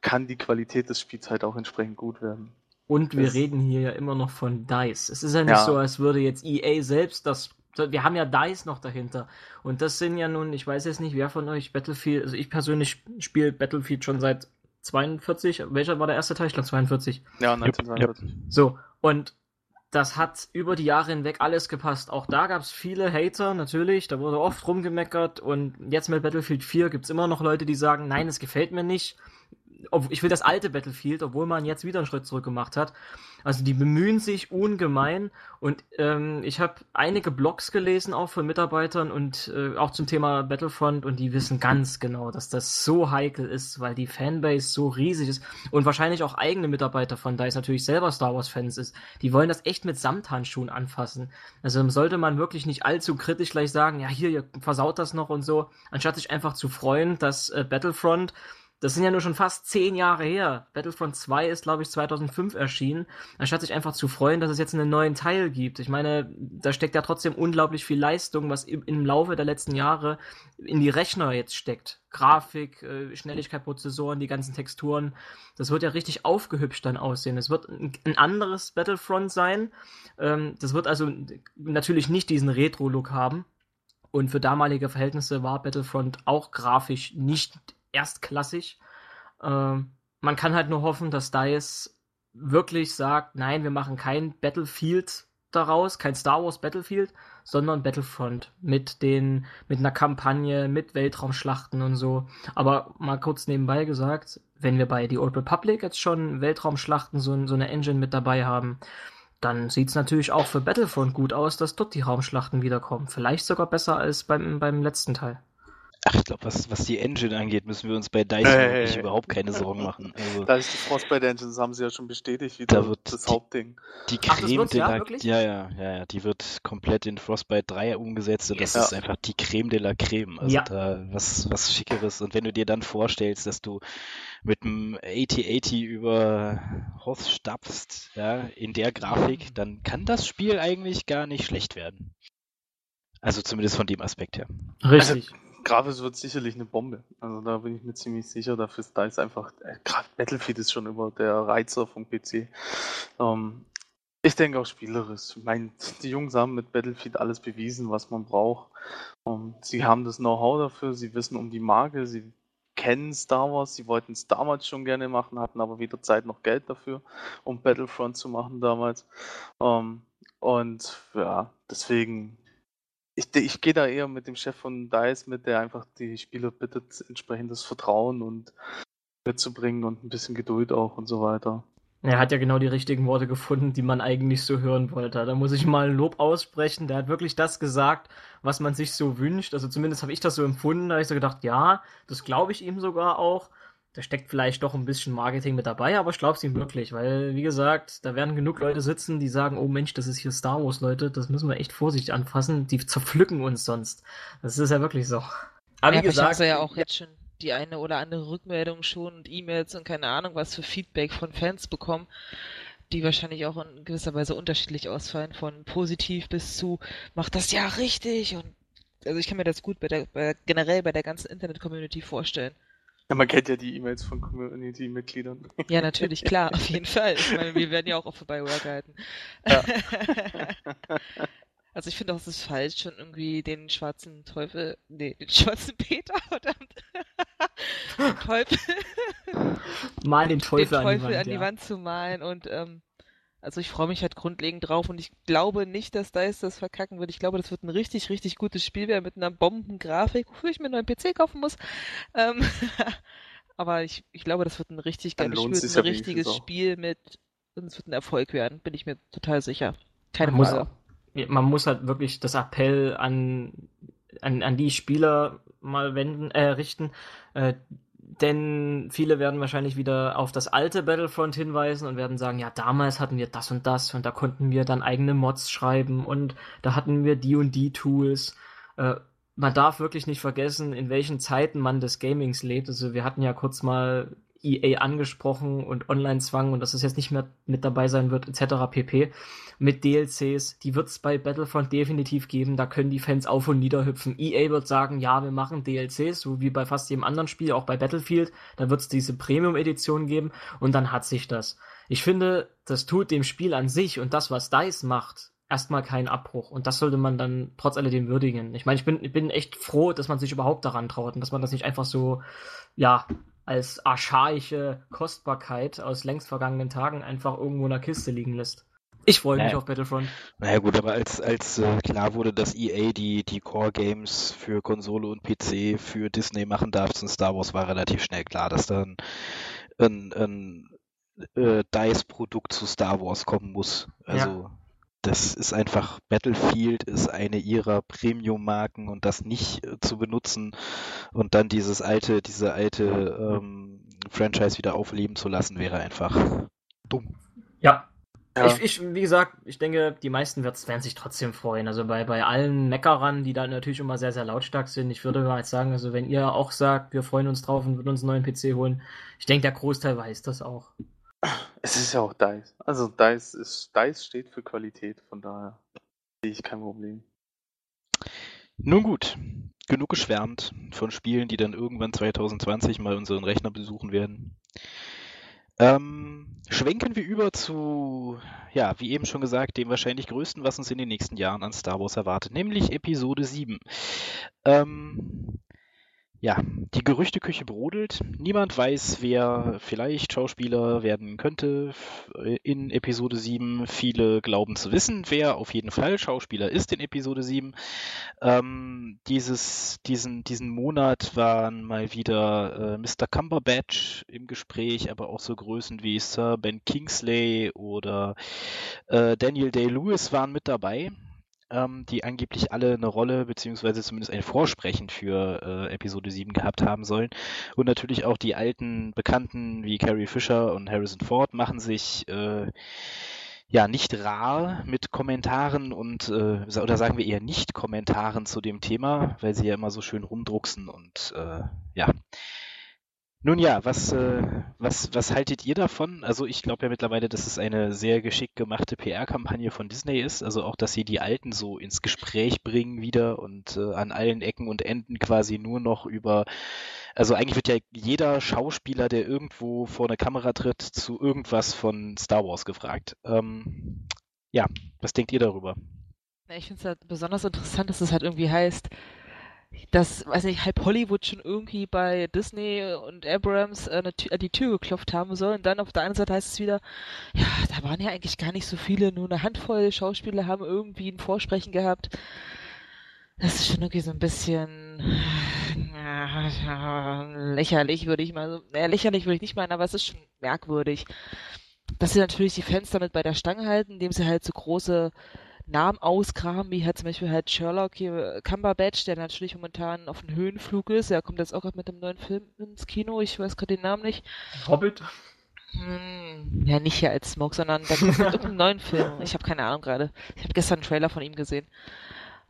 S4: kann die Qualität des Spiels halt auch entsprechend gut werden.
S3: Und wir
S4: Das-
S3: reden hier ja immer noch von DICE. Es ist ja nicht
S4: Ja.
S3: so, als würde jetzt EA selbst das. Wir haben ja DICE noch dahinter. Und das sind ja nun, ich weiß jetzt nicht, wer von euch Battlefield, also ich persönlich spiele Battlefield schon seit 42. Welcher war der erste Teil? Ich glaube 42.
S4: Ja,
S2: Jupp,
S4: 1942.
S3: So, und das hat über die Jahre hinweg alles gepasst. Auch da gab es viele Hater, natürlich. Da wurde oft rumgemeckert. Und jetzt mit Battlefield 4 gibt es immer noch Leute, die sagen, nein, es gefällt mir nicht. Ich will das alte Battlefield, obwohl man jetzt wieder einen Schritt zurück gemacht hat. Also die bemühen sich ungemein und ähm, ich habe einige Blogs gelesen auch von Mitarbeitern und äh, auch zum Thema Battlefront und die wissen ganz genau, dass das so heikel ist, weil die Fanbase so riesig ist und wahrscheinlich auch eigene Mitarbeiter von DICE natürlich selber Star Wars Fans ist. Die wollen das echt mit Samthandschuhen anfassen. Also sollte man wirklich nicht allzu kritisch gleich sagen, ja hier, ihr versaut das noch und so, anstatt sich einfach zu freuen, dass äh, Battlefront das sind ja nur schon fast zehn Jahre her. Battlefront 2 ist, glaube ich, 2005 erschienen. Anstatt sich einfach zu freuen, dass es jetzt einen neuen Teil gibt. Ich meine, da steckt ja trotzdem unglaublich viel Leistung, was im, Laufe der letzten Jahre in die Rechner jetzt steckt. Grafik, äh, Schnelligkeit, Prozessoren, die ganzen Texturen. Das wird ja richtig aufgehübscht dann aussehen. Es wird ein, ein anderes Battlefront sein. Ähm, das wird also natürlich nicht diesen Retro-Look haben. Und für damalige Verhältnisse war Battlefront auch grafisch nicht erstklassig. Ähm, man kann halt nur hoffen, dass DICE wirklich sagt, nein, wir machen kein Battlefield daraus, kein Star Wars Battlefield, sondern Battlefront mit den, mit einer Kampagne, mit Weltraumschlachten und so. Aber mal kurz nebenbei gesagt, wenn wir bei The Old Republic jetzt schon Weltraumschlachten so, so eine Engine mit dabei haben, dann sieht es natürlich auch für Battlefront gut aus, dass dort die Raumschlachten wiederkommen. Vielleicht sogar besser als beim, beim letzten Teil.
S2: Ach, ich glaube, was, was die Engine angeht, müssen wir uns bei DICE hey, wirklich überhaupt keine Sorgen machen.
S4: Also, da ist die Frostbite Engine, das haben sie ja schon bestätigt, wieder da wird das
S2: die,
S4: Hauptding.
S2: Die Creme Ach, de la, ja, ja, ja, ja, die wird komplett in Frostbite 3 umgesetzt und yes. das ist einfach die Creme de la Creme. Also ja. da was, was Schickeres. Und wenn du dir dann vorstellst, dass du mit einem 8080 über Hoth stapfst, ja, in der Grafik, dann kann das Spiel eigentlich gar nicht schlecht werden. Also zumindest von dem Aspekt her.
S3: Richtig.
S4: Also, Grafisch wird sicherlich eine Bombe. Also da bin ich mir ziemlich sicher. Dafür ist da ist einfach, äh, Battlefield ist schon über der Reizer vom PC. Ähm, ich denke auch spielerisch. Ich meine, die Jungs haben mit Battlefield alles bewiesen, was man braucht. Und sie haben das Know-how dafür, sie wissen um die Marke, sie kennen Star Wars, sie wollten es damals schon gerne machen, hatten aber weder Zeit noch Geld dafür, um Battlefront zu machen damals. Ähm, und ja, deswegen ich, ich gehe da eher mit dem Chef von DICE mit, der einfach die Spieler bittet, entsprechendes Vertrauen und mitzubringen und ein bisschen Geduld auch und so weiter.
S3: Er hat ja genau die richtigen Worte gefunden, die man eigentlich so hören wollte. Da muss ich mal ein Lob aussprechen. Der hat wirklich das gesagt, was man sich so wünscht. Also zumindest habe ich das so empfunden. Da habe ich so gedacht, ja, das glaube ich ihm sogar auch da steckt vielleicht doch ein bisschen Marketing mit dabei, aber ich glaube es ihm wirklich, weil, wie gesagt, da werden genug Leute sitzen, die sagen, oh Mensch, das ist hier Star Wars, Leute, das müssen wir echt vorsichtig anfassen, die zerpflücken uns sonst. Das ist ja wirklich so.
S5: Aber ja, wie gesagt. ja auch jetzt schon die eine oder andere Rückmeldung schon und E-Mails und keine Ahnung, was für Feedback von Fans bekommen, die wahrscheinlich auch in gewisser Weise unterschiedlich ausfallen, von positiv bis zu, macht das ja richtig und also ich kann mir das gut bei der, bei, generell bei der ganzen Internet-Community vorstellen.
S4: Ja, man kennt ja die E-Mails von Community-Mitgliedern.
S5: Ja, natürlich, klar, auf jeden Fall. Ich meine, wir werden ja auch auf für Bioware gehalten. Ja. Also ich finde auch, es ist falsch, schon irgendwie den schwarzen Teufel, nee, den schwarzen Peter, verdammt. den Teufel.
S3: Mal den Teufel,
S5: den Teufel an, die Wand,
S3: an
S5: die Wand zu malen und ähm, also ich freue mich halt grundlegend drauf und ich glaube nicht, dass DICE das verkacken wird. Ich glaube, das wird ein richtig, richtig gutes Spiel werden mit einer Bombengrafik, wofür ich mir einen neuen PC kaufen muss. Ähm, aber ich, ich glaube, das wird ein richtig geiles Spiel, ein ja richtiges Spiel mit, und es wird ein Erfolg werden, bin ich mir total sicher. Keine
S3: man Frage. Muss, man muss halt wirklich das Appell an, an, an die Spieler mal wenden, äh, richten, äh, denn viele werden wahrscheinlich wieder auf das alte Battlefront hinweisen und werden sagen, ja, damals hatten wir das und das und da konnten wir dann eigene Mods schreiben und da hatten wir die und die Tools. Äh, man darf wirklich nicht vergessen, in welchen Zeiten man des Gamings lebt. Also wir hatten ja kurz mal EA angesprochen und Online-Zwang und dass es jetzt nicht mehr mit dabei sein wird, etc. pp. Mit DLCs, die wird es bei Battlefront definitiv geben, da können die Fans auf und nieder hüpfen. EA wird sagen, ja, wir machen DLCs, so wie bei fast jedem anderen Spiel, auch bei Battlefield, da wird es diese Premium-Edition geben und dann hat sich das. Ich finde, das tut dem Spiel an sich und das, was DICE macht, erstmal keinen Abbruch. Und das sollte man dann trotz alledem würdigen. Ich meine, ich bin, ich bin echt froh, dass man sich überhaupt daran traut und dass man das nicht einfach so, ja, als archaische Kostbarkeit aus längst vergangenen Tagen einfach irgendwo in der Kiste liegen lässt. Ich freue mich naja. auf Battlefront.
S2: Naja gut, aber als, als äh, klar wurde, dass EA die, die Core-Games für Konsole und PC für Disney machen darf zum Star Wars, war relativ schnell klar, dass dann ein, ein äh, DICE-Produkt zu Star Wars kommen muss. Also ja. Das ist einfach, Battlefield ist eine ihrer Premium-Marken und das nicht äh, zu benutzen und dann dieses alte, diese alte ähm, Franchise wieder aufleben zu lassen, wäre einfach dumm.
S3: Ja, ja. Ich, ich, wie gesagt, ich denke, die meisten werden sich trotzdem freuen. Also bei, bei allen Meckerern, die da natürlich immer sehr, sehr lautstark sind, ich würde mal sagen, also wenn ihr auch sagt, wir freuen uns drauf und würden uns einen neuen PC holen, ich denke, der Großteil weiß das auch.
S4: Es ist ja auch DICE. Also DICE, ist, DICE steht für Qualität, von daher sehe ich kein Problem.
S2: Nun gut, genug geschwärmt von Spielen, die dann irgendwann 2020 mal unseren Rechner besuchen werden. Ähm, schwenken wir über zu, ja, wie eben schon gesagt, dem wahrscheinlich größten, was uns in den nächsten Jahren an Star Wars erwartet, nämlich Episode 7. Ähm, ja, die Gerüchteküche brodelt. Niemand weiß, wer vielleicht Schauspieler werden könnte in Episode 7. Viele glauben zu wissen, wer auf jeden Fall Schauspieler ist in Episode 7. Ähm, dieses, diesen, diesen Monat waren mal wieder äh, Mr. Cumberbatch im Gespräch, aber auch so Größen wie Sir Ben Kingsley oder äh, Daniel Day-Lewis waren mit dabei ähm, die angeblich alle eine Rolle beziehungsweise zumindest ein Vorsprechen für äh, Episode 7 gehabt haben sollen. Und natürlich auch die alten Bekannten wie Carrie Fisher und Harrison Ford machen sich äh, ja nicht rar mit Kommentaren und äh, oder sagen wir eher nicht Kommentaren zu dem Thema, weil sie ja immer so schön rumdrucksen und äh, ja nun ja, was, äh, was, was haltet ihr davon? Also ich glaube ja mittlerweile, dass es eine sehr geschickt gemachte PR-Kampagne von Disney ist. Also auch, dass sie die Alten so ins Gespräch bringen wieder und äh, an allen Ecken und Enden quasi nur noch über. Also eigentlich wird ja jeder Schauspieler, der irgendwo vor eine Kamera tritt, zu irgendwas von Star Wars gefragt. Ähm, ja, was denkt ihr darüber?
S5: Ich finde es halt besonders interessant, dass es halt irgendwie heißt, dass, weiß nicht, halb Hollywood schon irgendwie bei Disney und Abrams äh, an die Tür geklopft haben soll. Und dann auf der anderen Seite heißt es wieder, ja, da waren ja eigentlich gar nicht so viele, nur eine Handvoll Schauspieler haben irgendwie ein Vorsprechen gehabt. Das ist schon irgendwie so ein bisschen äh, lächerlich, würde ich mal so, naja, lächerlich würde ich nicht meinen, aber es ist schon merkwürdig. Dass sie natürlich die Fans damit bei der Stange halten, indem sie halt so große Namen ausgraben, wie halt zum Beispiel halt Sherlock hier, Cumberbatch, der natürlich momentan auf dem Höhenflug ist. Er kommt jetzt auch gerade mit einem neuen Film ins Kino, ich weiß gerade den Namen nicht.
S3: Hobbit?
S5: Hm, ja, nicht hier als Smoke, sondern der kommt mit irgendeinem neuen Film. Ich habe keine Ahnung gerade. Ich habe gestern einen Trailer von ihm gesehen.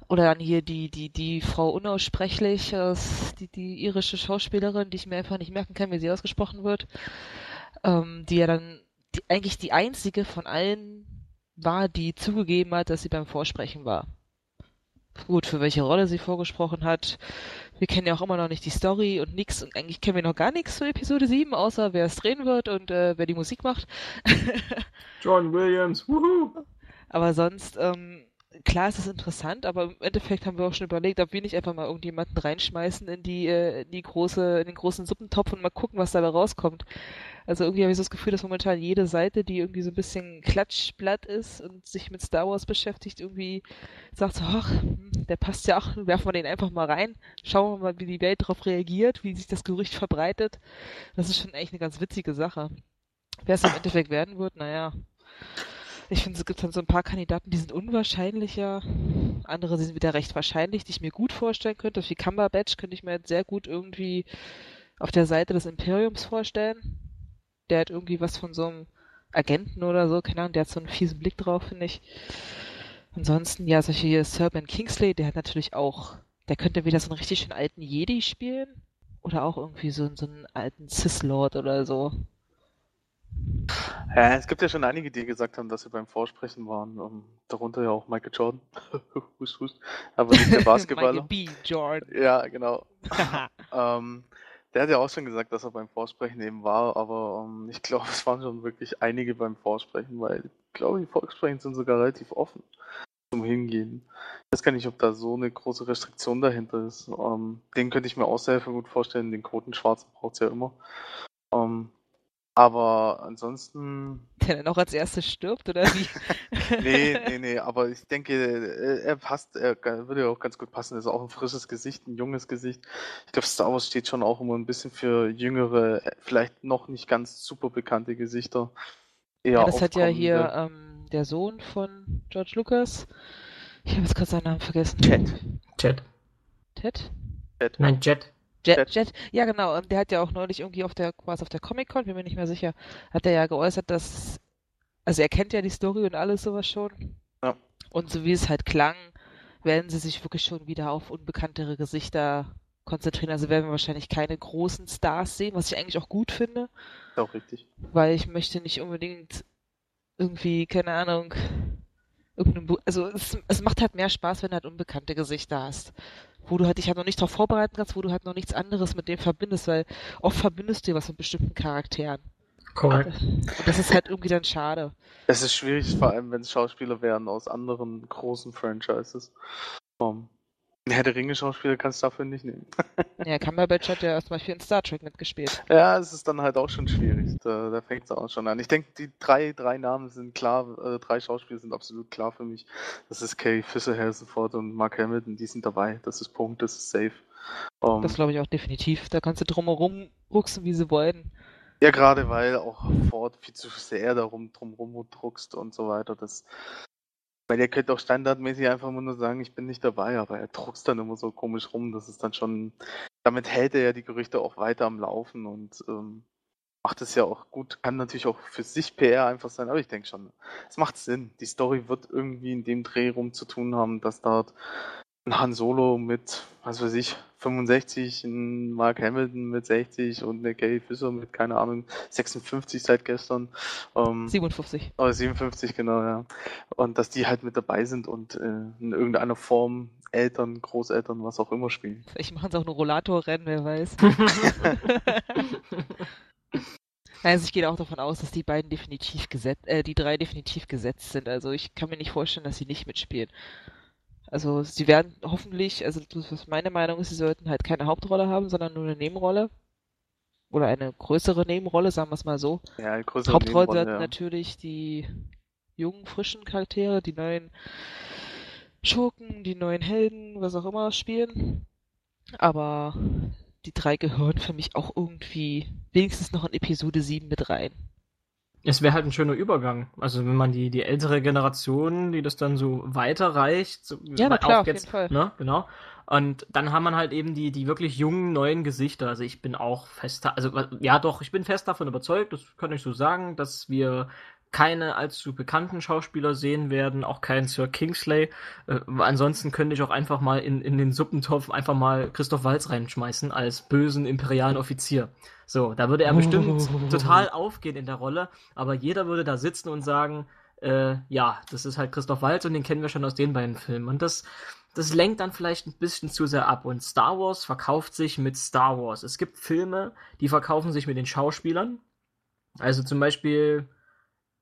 S5: Oder dann hier die, die, die Frau unaussprechlich, die, die irische Schauspielerin, die ich mir einfach nicht merken kann, wie sie ausgesprochen wird. Ähm, die ja dann die, eigentlich die einzige von allen war, die zugegeben hat, dass sie beim Vorsprechen war. Gut, für welche Rolle sie vorgesprochen hat. Wir kennen ja auch immer noch nicht die Story und nix. Und eigentlich kennen wir noch gar nichts zu Episode 7, außer wer es drehen wird und äh, wer die Musik macht.
S3: John Williams, wuhu!
S5: Aber sonst, ähm, klar ist es interessant, aber im Endeffekt haben wir auch schon überlegt, ob wir nicht einfach mal irgendjemanden reinschmeißen in die, äh, in die große, in den großen Suppentopf und mal gucken, was dabei rauskommt. Also irgendwie habe ich so das Gefühl, dass momentan jede Seite, die irgendwie so ein bisschen Klatschblatt ist und sich mit Star Wars beschäftigt, irgendwie sagt so, ach, hm, der passt ja auch, werfen wir den einfach mal rein, schauen wir mal, wie die Welt darauf reagiert, wie sich das Gerücht verbreitet. Das ist schon echt eine ganz witzige Sache. Wer es im Endeffekt werden wird, naja. Ich finde, es gibt dann so ein paar Kandidaten, die sind unwahrscheinlicher. Andere sind wieder recht wahrscheinlich, die ich mir gut vorstellen könnte. Wie Cumberbatch könnte ich mir jetzt sehr gut irgendwie auf der Seite des Imperiums vorstellen der hat irgendwie was von so einem Agenten oder so, keine Ahnung, der hat so einen fiesen Blick drauf, finde ich. Ansonsten, ja, solche hier Sir Ben Kingsley, der hat natürlich auch, der könnte wieder so einen richtig schönen alten Jedi spielen. Oder auch irgendwie so, so einen alten Cis-Lord oder so.
S4: Ja, es gibt ja schon einige, die gesagt haben, dass sie beim Vorsprechen waren. Um, ähm, darunter ja auch Michael Jordan. hust, hust. Aber nicht der Basketballer.
S5: Michael B. Jordan.
S4: Ja, genau. ähm, der hat ja auch schon gesagt, dass er beim Vorsprechen eben war, aber ähm, ich glaube, es waren schon wirklich einige beim Vorsprechen, weil ich glaube, die Vorsprechen sind sogar relativ offen zum Hingehen. Ich weiß gar nicht, ob da so eine große Restriktion dahinter ist. Ähm, den könnte ich mir auch sehr gut vorstellen. Den Quoten Schwarzen braucht es ja immer. Ähm, Aber ansonsten.
S5: Der dann auch als erstes stirbt, oder wie?
S4: nee, nee, nee, aber ich denke, äh, er passt, er würde ja auch ganz gut passen. Er ist auch ein frisches Gesicht, ein junges Gesicht. Ich glaube, Star Wars steht schon auch immer ein bisschen für jüngere, vielleicht noch nicht ganz super bekannte Gesichter.
S5: Eher ja, das hat ja hier ähm, der Sohn von George Lucas. Ich habe jetzt gerade seinen Namen vergessen.
S3: Ted. Ted.
S5: Ted?
S3: Jet. Nein, Jet.
S5: Jet, Jet, ja genau, der hat ja auch neulich irgendwie auf der, was auf der Comic-Con, bin mir nicht mehr sicher, hat er ja geäußert, dass, also er kennt ja die Story und alles sowas schon.
S4: Ja.
S5: Und so wie es halt klang, werden sie sich wirklich schon wieder auf unbekanntere Gesichter konzentrieren. Also werden wir wahrscheinlich keine großen Stars sehen, was ich eigentlich auch gut finde.
S4: Auch richtig.
S5: Weil ich möchte nicht unbedingt irgendwie, keine Ahnung, also es, es macht halt mehr Spaß, wenn du halt unbekannte Gesichter hast wo du halt dich halt noch nicht darauf vorbereiten kannst, wo du halt noch nichts anderes mit dem verbindest, weil oft verbindest du dir was mit bestimmten Charakteren.
S3: Korrekt.
S5: Und das ist halt irgendwie dann schade.
S4: Es ist schwierig, vor allem wenn es Schauspieler wären aus anderen großen Franchises. Um, Herr der Ringe-Schauspieler kannst du dafür nicht nehmen.
S5: ja, Cumberbatch hat ja erstmal viel in Star Trek mitgespielt.
S4: Ja, es ist dann halt auch schon schwierig. Da, da fängt es auch schon an. Ich denke, die drei, drei Namen sind klar, äh, drei Schauspieler sind absolut klar für mich. Das ist Kay Fisher, Harrison Ford und Mark Hamilton, die sind dabei. Das ist Punkt, das ist safe.
S5: Um, das glaube ich auch definitiv. Da kannst du drumherum rucksen, wie sie wollen.
S4: Ja, gerade weil auch Ford viel zu sehr darum drumherum druckst und so weiter. Das weil der könnte auch standardmäßig einfach nur sagen, ich bin nicht dabei, aber er druckst dann immer so komisch rum, das ist dann schon, damit hält er ja die Gerüchte auch weiter am Laufen und ähm, macht es ja auch gut, kann natürlich auch für sich PR einfach sein, aber ich denke schon, es macht Sinn. Die Story wird irgendwie in dem Dreh rum zu tun haben, dass dort ein Han Solo mit, was weiß ich, 65, ein Mark Hamilton mit 60 und eine Gary Fischer mit, keine Ahnung, 56 seit gestern.
S5: Ähm, 57.
S4: Oh, 57, genau, ja. Und dass die halt mit dabei sind und äh, in irgendeiner Form Eltern, Großeltern, was auch immer spielen.
S5: Vielleicht machen sie auch ein Rollatorrennen, wer weiß. Also ich gehe auch davon aus, dass die beiden definitiv gesetzt, äh, die drei definitiv gesetzt sind. Also ich kann mir nicht vorstellen, dass sie nicht mitspielen. Also sie werden hoffentlich, also was meine Meinung ist, sie sollten halt keine Hauptrolle haben, sondern nur eine Nebenrolle. Oder eine größere Nebenrolle, sagen wir es mal so.
S4: Ja, eine größere
S5: Hauptrolle sollten ja. natürlich die jungen, frischen Charaktere, die neuen Schurken, die neuen Helden, was auch immer spielen. Aber die drei gehören für mich auch irgendwie wenigstens noch in Episode 7 mit rein.
S3: Es wäre halt ein schöner Übergang. Also wenn man die, die ältere Generation, die das dann so weiterreicht. So,
S5: ja, na klar, auf jeden Fall.
S3: Ne, genau. Und dann haben man halt eben die, die wirklich jungen, neuen Gesichter. Also ich bin auch fest, also ja doch, ich bin fest davon überzeugt, das kann ich so sagen, dass wir keine allzu bekannten Schauspieler sehen werden, auch keinen Sir Kingsley. Äh, ansonsten könnte ich auch einfach mal in, in den Suppentopf einfach mal Christoph Walz reinschmeißen als bösen imperialen Offizier. So, da würde er bestimmt total aufgehen in der Rolle, aber jeder würde da sitzen und sagen, äh, ja, das ist halt Christoph Waltz und den kennen wir schon aus den beiden Filmen. Und das, das lenkt dann vielleicht ein bisschen zu sehr ab. Und Star Wars verkauft sich mit Star Wars. Es gibt Filme, die verkaufen sich mit den Schauspielern. Also zum Beispiel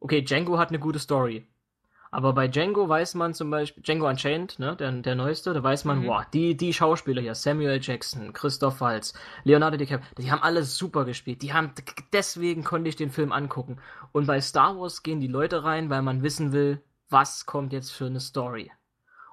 S3: okay, Django hat eine gute Story. Aber bei Django weiß man zum Beispiel, Django Unchained, ne, der, der neueste, da weiß man, mhm. boah, die, die Schauspieler hier, Samuel Jackson, Christoph Waltz, Leonardo DiCaprio, die haben alle super gespielt. Die haben, deswegen konnte ich den Film angucken. Und bei Star Wars gehen die Leute rein, weil man wissen will, was kommt jetzt für eine Story.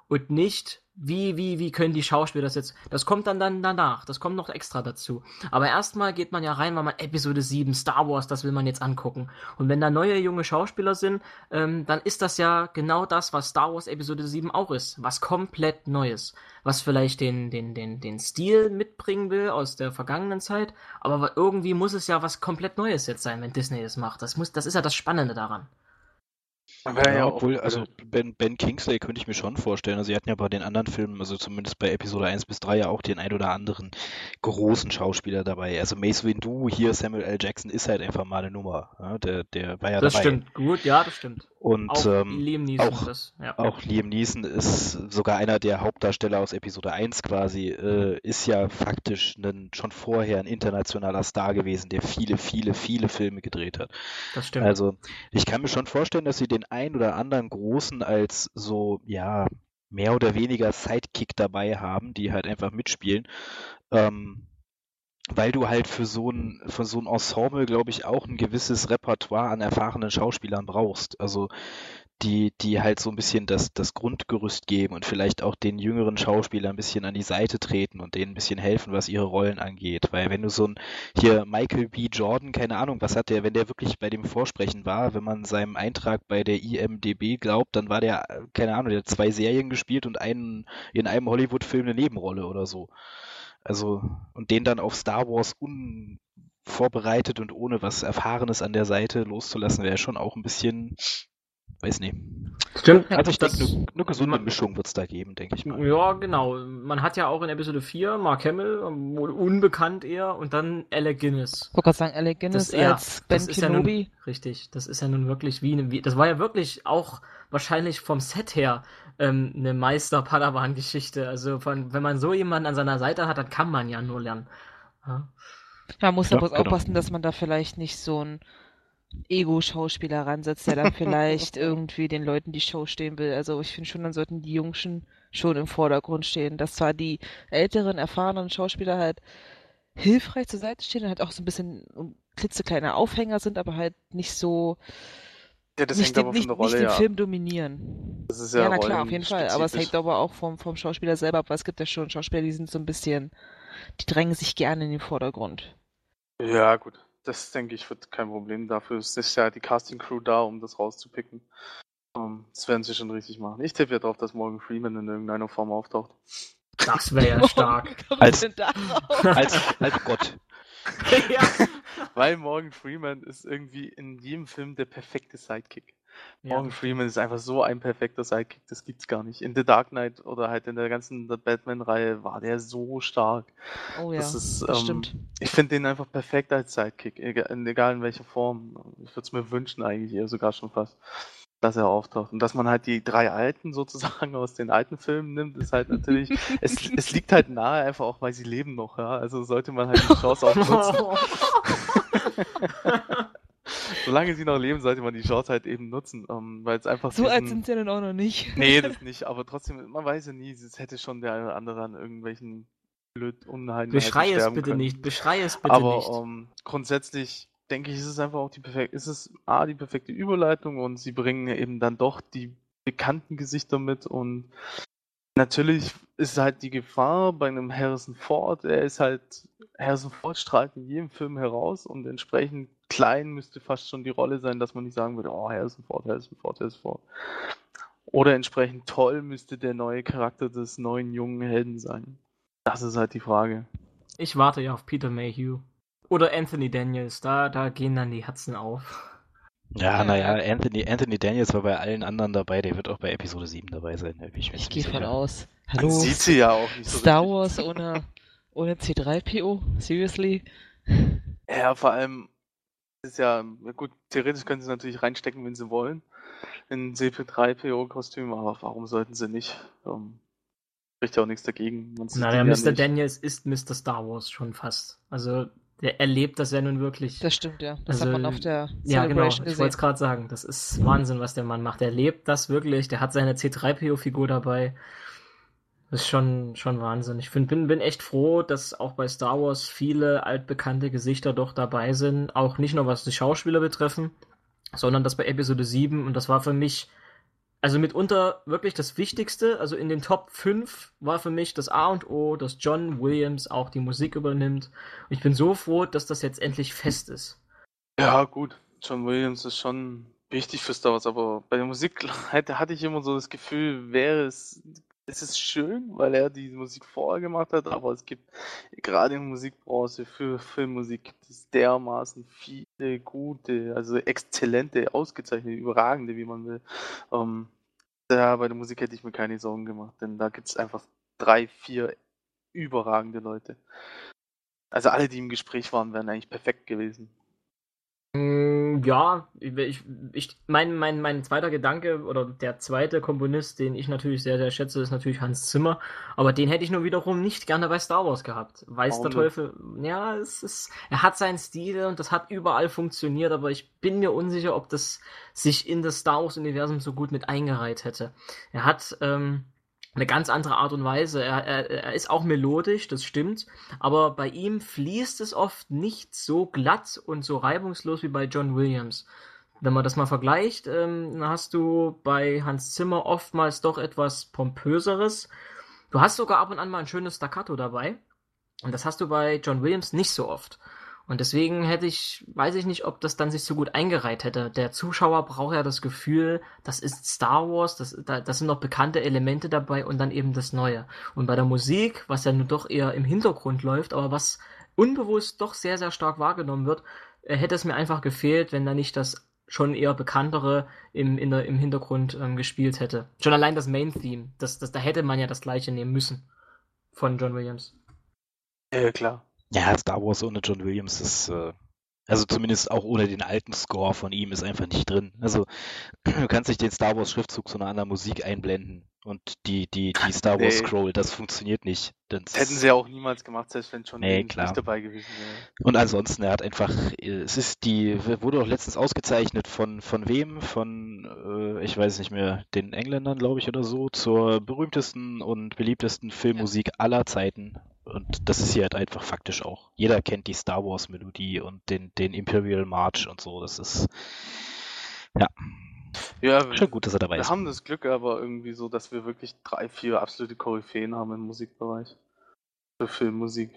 S3: Und nicht, wie, wie, wie können die Schauspieler das jetzt? Das kommt dann, dann danach. Das kommt noch extra dazu. Aber erstmal geht man ja rein, weil man Episode 7, Star Wars, das will man jetzt angucken. Und wenn da neue junge Schauspieler sind, ähm, dann ist das ja genau das, was Star Wars Episode 7 auch ist. Was komplett Neues. Was vielleicht den, den, den, den Stil mitbringen will aus der vergangenen Zeit. Aber irgendwie muss es ja was komplett Neues jetzt sein, wenn Disney das macht. Das muss, das ist ja das Spannende daran.
S2: Ja, ja, obwohl, also ben, ben Kingsley könnte ich mir schon vorstellen. Also sie hatten ja bei den anderen Filmen, also zumindest bei Episode 1 bis 3 ja auch den ein oder anderen großen Schauspieler dabei. Also Mace Windu, hier Samuel L. Jackson ist halt einfach mal eine Nummer. Ja, der, der war ja
S3: das
S2: dabei.
S3: Das stimmt, gut, ja, das stimmt.
S2: Und
S3: auch
S2: ähm,
S3: Liam Neeson,
S2: auch,
S3: das, ja.
S2: auch Liam Neeson ist sogar einer der Hauptdarsteller aus Episode 1 quasi, äh, ist ja faktisch ein, schon vorher ein internationaler Star gewesen, der viele, viele, viele Filme gedreht hat.
S3: Das stimmt.
S2: Also ich kann mir schon vorstellen, dass sie den ein oder anderen Großen als so, ja, mehr oder weniger Sidekick dabei haben, die halt einfach mitspielen. Ähm, weil du halt für so ein, für so ein Ensemble, glaube ich, auch ein gewisses Repertoire an erfahrenen Schauspielern brauchst. Also die, die halt so ein bisschen das, das Grundgerüst geben und vielleicht auch den jüngeren Schauspielern ein bisschen an die Seite treten und denen ein bisschen helfen, was ihre Rollen angeht. Weil wenn du so ein, hier Michael B. Jordan, keine Ahnung, was hat der, wenn der wirklich bei dem Vorsprechen war, wenn man seinem Eintrag bei der IMDB glaubt, dann war der, keine Ahnung, der hat zwei Serien gespielt und einen, in einem Hollywood-Film eine Nebenrolle oder so. Also, und den dann auf Star Wars unvorbereitet und ohne was Erfahrenes an der Seite loszulassen, wäre schon auch ein bisschen weiß nicht.
S3: Stimmt.
S2: Also ich
S3: das-
S2: denke, eine, eine gesunde Mischung wird es da geben, denke ich mal.
S3: Ja, genau. Man hat ja auch in Episode 4 Mark Hamill, wohl unbekannt eher, und dann Alec Guinness.
S5: Ich wollte gerade sagen, Alec Guinness
S3: ja,
S5: als Ben
S3: das ist ja nun,
S5: Kenobi.
S3: richtig, das ist ja nun wirklich wie, eine, wie das war ja wirklich auch wahrscheinlich vom Set her ähm, eine Meister-Padawan-Geschichte. Also von, wenn man so jemanden an seiner Seite hat, dann kann man ja nur lernen. Ja.
S5: Man muss
S2: Ja,
S5: bloß
S2: genau.
S5: aufpassen, dass man da vielleicht nicht so ein Ego-Schauspieler ransetzt, der dann vielleicht irgendwie den Leuten die Show stehen will. Also ich finde schon, dann sollten die Jungschen schon im Vordergrund stehen. Dass zwar die älteren, erfahrenen Schauspieler halt hilfreich zur Seite stehen und halt auch so ein bisschen klitzekleine Aufhänger sind, aber halt nicht so
S4: Ja, das
S5: nicht,
S4: hängt
S5: den,
S4: aber von
S5: nicht,
S4: der
S5: nicht
S4: Rolle
S5: den
S4: ja.
S5: Film dominieren.
S4: Das ist
S5: Ja,
S4: ja,
S5: na klar, auf jeden Fall. Aber es hängt aber auch vom, vom Schauspieler selber ab, weil es gibt ja schon Schauspieler, die sind so ein bisschen, die drängen sich gerne in den Vordergrund.
S4: Ja, gut. Das denke ich wird kein Problem. Dafür ist ist ja die Casting Crew da, um das rauszupicken. Ähm, Das werden sie schon richtig machen. Ich tippe ja drauf, dass Morgan Freeman in irgendeiner Form auftaucht.
S3: Das wäre ja stark.
S2: Als-? Als, als Gott.
S3: ja.
S4: Weil Morgan Freeman ist irgendwie in jedem Film der perfekte Sidekick. Morgan Freeman ist einfach so ein perfekter Sidekick, das gibt's gar nicht. In The Dark Knight oder halt in der ganzen Batman-Reihe war der so stark.
S5: Oh ja,
S4: das ist,
S5: das
S4: ähm,
S5: stimmt.
S4: Ich finde den einfach perfekt als Sidekick, egal in, egal in welcher Form. Ich würde es mir wünschen eigentlich eher sogar schon fast, dass er auftaucht. Und dass man halt die drei Alten sozusagen aus den alten Filmen nimmt, ist halt natürlich, es, es liegt halt nahe, einfach auch, weil sie leben noch, ja. Also sollte man halt die Chance auch nutzen. Solange sie noch leben, sollte man die Chance halt eben nutzen, ähm, weil es einfach
S5: So alt
S4: diesen-
S5: sind sie ja dann auch noch nicht.
S4: Nee, das nicht, aber trotzdem, man weiß ja nie, es hätte schon der eine oder andere an irgendwelchen blöd Unheimlichkeiten
S3: Beschrei es bitte
S4: können.
S3: nicht, beschrei es bitte
S4: aber
S3: nicht.
S4: ähm, grundsätzlich denke ich, ist es einfach auch die perfekte, ist es A, die perfekte Überleitung und sie bringen eben dann doch die bekannten Gesichter mit und natürlich ist halt die Gefahr bei einem Harrison Ford, er ist halt, Harrison Ford strahlt in jedem Film heraus und entsprechend klein müsste fast schon die Rolle sein, dass man nicht sagen würde, oh, Harrison Ford, Harrison Ford, Harrison Ford. Oder entsprechend toll müsste der neue Charakter des neuen jungen Helden sein. Das ist halt die Frage.
S3: Ich warte ja auf Peter Mayhew. Oder Anthony Daniels, da, da gehen dann die Herzen auf.
S2: Ja,
S5: Ja.
S2: naja, Anthony, Anthony Daniels war bei allen anderen dabei, der wird auch bei Episode 7 dabei sein.
S5: Ich
S2: ziemlich
S5: gehe von aus.
S4: Man
S5: Hallo,
S4: sieht sie ja auch nicht so
S5: Star
S4: richtig.
S5: Wars ohne, ohne C3PO? Seriously?
S4: Ja, vor allem ist ja, ja gut, theoretisch können sie natürlich reinstecken, wenn sie wollen, in CP3PO-Kostüm, aber warum sollten sie nicht? Ähm, spricht ja auch nichts dagegen. Man sieht
S3: Na,
S4: ihn
S3: der
S4: ja
S3: Mr.
S4: nicht.
S3: Daniels ist Mr. Star Wars schon fast. Also, der erlebt das ja nun wirklich.
S5: Das stimmt, ja. Das
S3: Also,
S5: hat man auf der
S3: ja, genau.
S5: Celebration
S3: Ich wollte es gerade sagen. Das ist Wahnsinn, was der Mann macht. Er lebt das wirklich. Der hat seine C3PO-Figur dabei. Das ist schon, schon Wahnsinn. Ich find, bin, bin echt froh, dass auch bei Star Wars viele altbekannte Gesichter doch dabei sind. Auch nicht nur was die Schauspieler betreffen, sondern das bei Episode 7. Und das war für mich, also mitunter wirklich das Wichtigste. Also in den Top 5 war für mich das A und O, dass John Williams auch die Musik übernimmt. Und ich bin so froh, dass das jetzt endlich fest ist.
S4: Ja, gut. John Williams ist schon wichtig für Star Wars, aber bei der Musik hatte, hatte ich immer so das Gefühl, wäre es, es ist schön, weil er die Musik vorher gemacht hat, aber es gibt gerade in Musikbranche für Filmmusik es dermaßen viele gute, also exzellente, ausgezeichnete, überragende, wie man will. Ähm, da bei der Musik hätte ich mir keine Sorgen gemacht, denn da gibt es einfach drei, vier überragende Leute. Also alle, die im Gespräch waren, wären eigentlich perfekt gewesen.
S3: Mm, Ja, ich, ich, mein, mein, mein zweiter Gedanke oder der zweite Komponist, den ich natürlich sehr, sehr schätze, ist natürlich Hans Zimmer. Aber den hätte ich nur wiederum nicht gerne bei Star Wars gehabt. Weiß
S4: Warum
S3: der? Teufel. Ja, es ist, er hat seinen Stil und das hat überall funktioniert, aber ich bin mir unsicher, ob das sich in das Star Wars-Universum so gut mit eingereiht hätte. Er hat, ähm, eine ganz andere Art und Weise. Er, er, er ist auch melodisch, das stimmt, aber bei ihm fließt es oft nicht so glatt und so reibungslos wie bei John Williams. Wenn man das mal vergleicht, ähm, hast du bei Hans Zimmer oftmals doch etwas pompöseres. Du hast sogar ab und an mal ein schönes Staccato dabei. Und das hast du bei John Williams nicht so oft. Und deswegen hätte ich, weiß ich nicht, ob das dann sich so gut eingereiht hätte. Der Zuschauer braucht ja das Gefühl, das ist Star Wars, das, da, das sind noch bekannte Elemente dabei und dann eben das Neue. Und bei der Musik, was ja nun doch eher im Hintergrund läuft, aber was unbewusst doch sehr, sehr stark wahrgenommen wird, äh, hätte es mir einfach gefehlt, wenn da nicht das schon eher bekanntere im, in der, im Hintergrund ähm, gespielt hätte. Schon allein das Main-Theme, das, das, da hätte man ja das gleiche nehmen müssen von John Williams.
S4: Ja, klar.
S2: Ja, Star Wars ohne John Williams ist, äh, also zumindest auch ohne den alten Score von ihm ist einfach nicht drin. Also du kannst nicht den Star Wars Schriftzug zu einer anderen Musik einblenden und die, die, die Star Wars
S4: Nee.
S2: Scroll, das funktioniert nicht. Das
S4: hätten sie ja auch niemals gemacht, selbst wenn John
S2: Nee,
S4: Williams
S2: klar.
S4: nicht dabei gewesen wäre.
S2: Und ansonsten, er hat einfach, äh, es ist die, wurde auch letztens ausgezeichnet von, von wem? Von, äh, ich weiß nicht mehr, den Engländern, glaube ich, oder so, zur berühmtesten und beliebtesten Filmmusik aller Zeiten. Und das ist hier halt einfach faktisch auch. Jeder kennt die Star Wars Melodie und den, den Imperial March und so. Das ist
S4: Ja,
S2: schon gut, dass er dabei
S4: wir
S2: ist.
S4: haben das Glück aber irgendwie so, dass wir wirklich drei, vier absolute Koryphäen haben im Musikbereich. Für Filmmusik.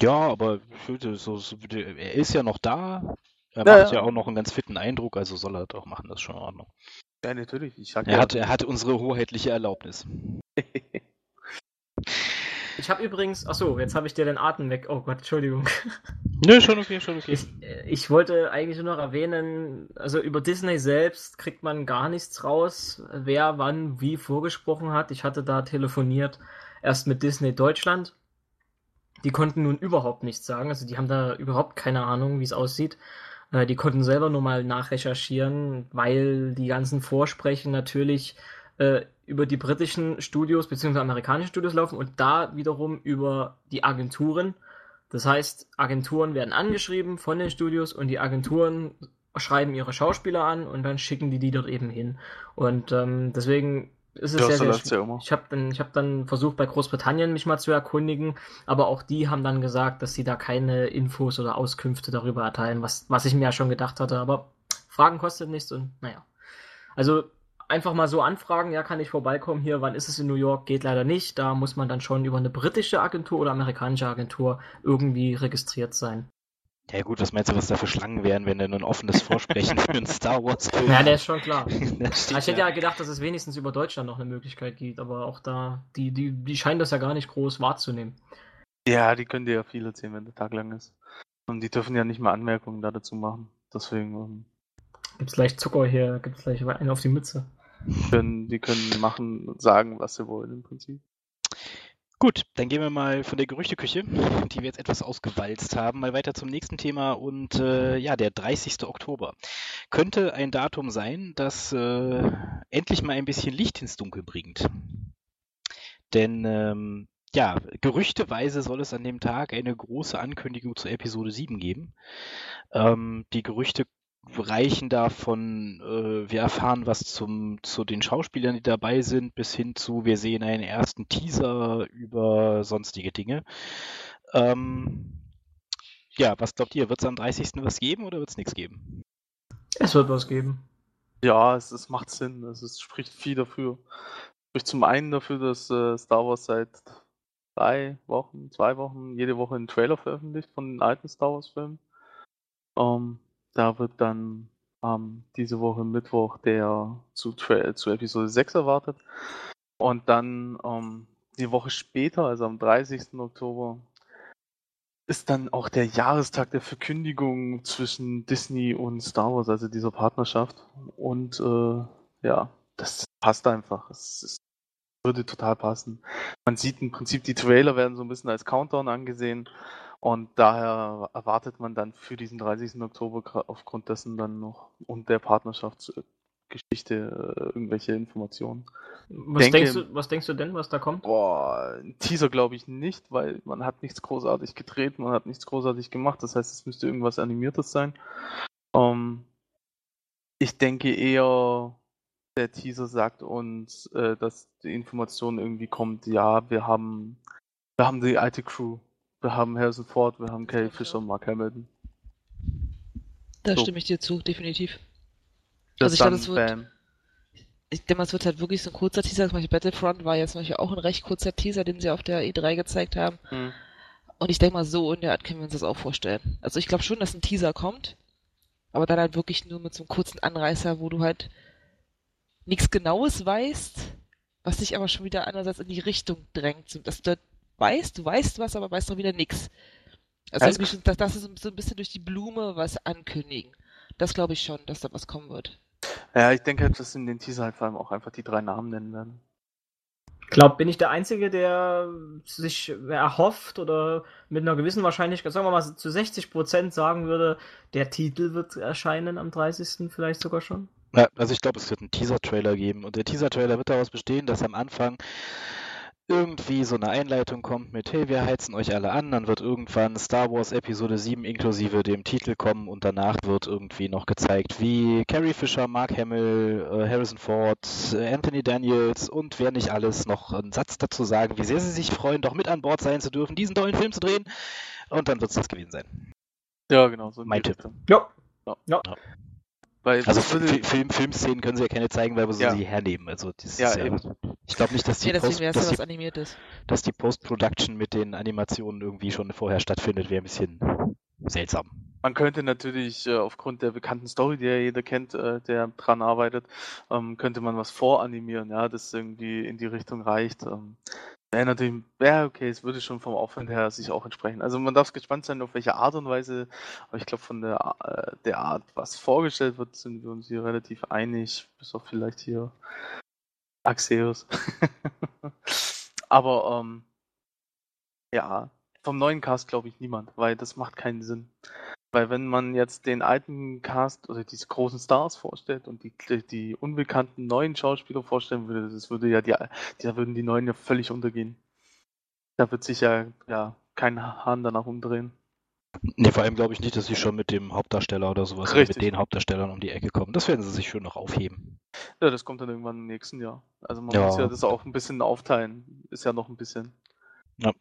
S2: Ja, aber so, so, er ist ja noch da. Er
S4: Ja,
S2: macht
S4: ja.
S2: ja auch noch einen ganz fitten Eindruck, also soll er doch machen, das ist schon in Ordnung.
S4: Ja, natürlich. Ich sag
S2: Er
S4: ja,
S2: hat, er hat unsere hoheitliche Erlaubnis.
S3: Ich habe übrigens, ach so, jetzt habe ich dir den Atem weg. Oh Gott, Entschuldigung.
S2: Nö, schon okay, schon okay.
S3: Ich, äh, ich wollte eigentlich nur noch erwähnen, also über Disney selbst kriegt man gar nichts raus, wer wann wie vorgesprochen hat. Ich hatte da telefoniert erst mit Disney Deutschland. Die konnten nun überhaupt nichts sagen, also die haben da überhaupt keine Ahnung, wie es aussieht. Äh, Die konnten selber nur mal nachrecherchieren, weil die ganzen Vorsprechen natürlich äh, über die britischen Studios bzw. amerikanischen Studios laufen und da wiederum über die Agenturen. Das heißt, Agenturen werden angeschrieben von den Studios und die Agenturen schreiben ihre Schauspieler an und dann schicken die die dort eben hin. Und ähm, deswegen ist es
S4: Ja,
S3: sehr, sehr
S4: ja.
S3: Ich habe dann, ich hab dann versucht, bei Großbritannien mich mal zu erkundigen, aber auch die haben dann gesagt, dass sie da keine Infos oder Auskünfte darüber erteilen, was, was ich mir ja schon gedacht hatte. Aber Fragen kostet nichts und naja. Also einfach mal so anfragen, ja, kann ich vorbeikommen hier, wann ist es in New York? Geht leider nicht. Da muss man dann schon über eine britische Agentur oder amerikanische Agentur irgendwie registriert sein.
S2: Ja gut, was meinst du, was da für Schlangen wären, wenn denn ein offenes Vorsprechen für einen Star Wars Film?
S3: Ja, der ist schon klar.
S2: Steht
S3: Ich hätte
S2: ja-
S3: ja gedacht, dass es wenigstens über Deutschland noch eine Möglichkeit gibt, aber auch da, die, die, die scheinen das ja gar nicht groß wahrzunehmen.
S4: Ja, die können dir ja viel erzählen, wenn der Tag lang ist. Und die dürfen ja nicht mal Anmerkungen da dazu machen. Deswegen ähm,
S3: Gibt's gleich Zucker hier, gibt's gleich einen auf die Mütze.
S4: können die können machen und sagen, was sie wollen im Prinzip.
S2: Gut, dann gehen wir mal von der Gerüchteküche, die wir jetzt etwas ausgewalzt haben, mal weiter zum nächsten Thema. Und äh, ja, der 30. Oktober könnte ein Datum sein, das äh, endlich mal ein bisschen Licht ins Dunkel bringt. Denn ähm, ja, gerüchteweise soll es an dem Tag eine große Ankündigung zur Episode 7 geben. Ähm, die Gerüchte reichen da von, äh, wir erfahren was zum, zu den Schauspielern, die dabei sind, bis hin zu, wir sehen einen ersten Teaser über sonstige Dinge. Ähm, ja, was glaubt ihr? Wird es am 30. was geben oder wird es nichts geben?
S3: Es wird was geben.
S4: Ja, es, es macht Sinn. Es ist, spricht viel dafür. Spricht zum einen dafür, dass äh, Star Wars seit drei Wochen, zwei Wochen, jede Woche einen Trailer veröffentlicht von den alten Star Wars Filmen. Ähm, da wird dann ähm, diese Woche Mittwoch der zu, zu Episode 6 erwartet. Und dann ähm, die Woche später, also am 30. Oktober, ist dann auch der Jahrestag der Verkündigung zwischen Disney und Star Wars, also dieser Partnerschaft. Und äh, ja, das passt einfach. Es, es würde total passen. Man sieht im Prinzip, die Trailer werden so ein bisschen als Countdown angesehen. Und daher erwartet man dann für diesen 30. Oktober aufgrund dessen dann noch und der Partnerschaftsgeschichte äh, irgendwelche Informationen.
S3: Was,
S4: Denke-
S3: denkst du, was denkst du denn, was da kommt?
S4: Boah, ein Teaser glaube ich nicht, weil man hat nichts großartig gedreht, man hat nichts großartig gemacht. Das heißt, es müsste irgendwas Animiertes sein. Ähm, ich denke eher der Teaser sagt uns, äh, dass die Information irgendwie kommt, ja, wir haben, wir haben die alte Crew. Wir haben Harrison Ford, wir haben Carrie Fisher und Mark Hamilton.
S5: Da
S4: So.
S5: stimme ich dir zu, definitiv.
S4: Das
S5: Also ich glaube, es wird-. Ich denke mal, es wird halt wirklich so ein kurzer Teaser. Zum Beispiel Battlefront war ja zum Beispiel auch ein recht kurzer Teaser, den sie auf der E3 gezeigt haben.
S4: Hm.
S5: Und ich denke mal, so in der Art können wir uns das auch vorstellen. Also ich glaube schon, dass ein Teaser kommt, aber dann halt wirklich nur mit so einem kurzen Anreißer, wo du halt nichts Genaues weißt, was dich aber schon wieder andererseits in die Richtung drängt. Dass du weißt, du weißt was, aber weißt doch wieder nichts. Also irgendwie schon, dass das ist so ein bisschen durch die Blume was ankündigen. Das glaube ich schon, dass da was kommen wird.
S4: Ja, ich denke halt, dass sie in den Teaser halt vor allem auch einfach die drei Namen nennen werden.
S3: Glaub, bin ich der Einzige, der sich erhofft oder mit einer gewissen Wahrscheinlichkeit, sagen wir mal zu 60% sagen würde, der Titel wird erscheinen am 30. vielleicht sogar schon?
S2: Ja, also ich glaube, es wird einen Teaser-Trailer geben und der Teaser-Trailer wird daraus bestehen, dass am Anfang irgendwie so eine Einleitung kommt mit, hey, wir heizen euch alle an, dann wird irgendwann Star Wars Episode 7 inklusive dem Titel kommen und danach wird irgendwie noch gezeigt, wie Carrie Fisher, Mark Hamill, äh, Harrison Ford, äh, Anthony Daniels und wer nicht alles noch einen Satz dazu sagen, wie sehr sie sich freuen, doch mit an Bord sein zu dürfen, diesen tollen Film zu drehen und dann wird es das gewesen sein.
S4: Ja, genau. So in
S2: Mein Tipp.
S4: Richtung.
S3: Ja.
S4: Weil
S2: Also
S4: das würde-
S2: Fi- Film, Filmszenen können sie ja keine zeigen, weil wir
S4: Ja.
S2: sie hernehmen. Also das
S4: Ja,
S2: ist ja,
S4: eben.
S2: Ich glaube nicht, dass die,
S5: deswegen
S2: Post,
S5: ja
S2: dass, die, dass die Post-Production mit den Animationen irgendwie schon vorher stattfindet, wäre ein bisschen seltsam.
S4: Man könnte natürlich äh, aufgrund der bekannten Story, die ja jeder kennt, äh, der dran arbeitet, ähm, könnte man was voranimieren, ja, das irgendwie in die Richtung reicht. Ähm, wäre natürlich, wäre okay, es würde schon vom Aufwand her sich auch entsprechen. Also man darf gespannt sein, auf welche Art und Weise, aber ich glaube von der, äh, der Art, was vorgestellt wird, sind wir uns hier relativ einig, bis auf vielleicht hier Axeus. aber ähm, ja, vom neuen Cast glaube ich niemand, weil das macht keinen Sinn. Weil wenn man jetzt den alten Cast oder diese großen Stars vorstellt und die, die unbekannten neuen Schauspieler vorstellen würde, das würde ja die, da würden die neuen ja völlig untergehen. Da wird sich ja, ja kein Hahn danach umdrehen.
S2: Ne, vor allem glaube ich nicht, dass sie schon mit dem Hauptdarsteller oder sowas oder mit
S4: Richtig.
S2: den Hauptdarstellern um die Ecke kommen. Das werden sie sich schon noch aufheben.
S4: Ja, das kommt dann irgendwann im nächsten Jahr. Also man
S2: Ja.
S4: muss ja das auch ein bisschen aufteilen. Ist ja noch ein bisschen.
S2: Ja,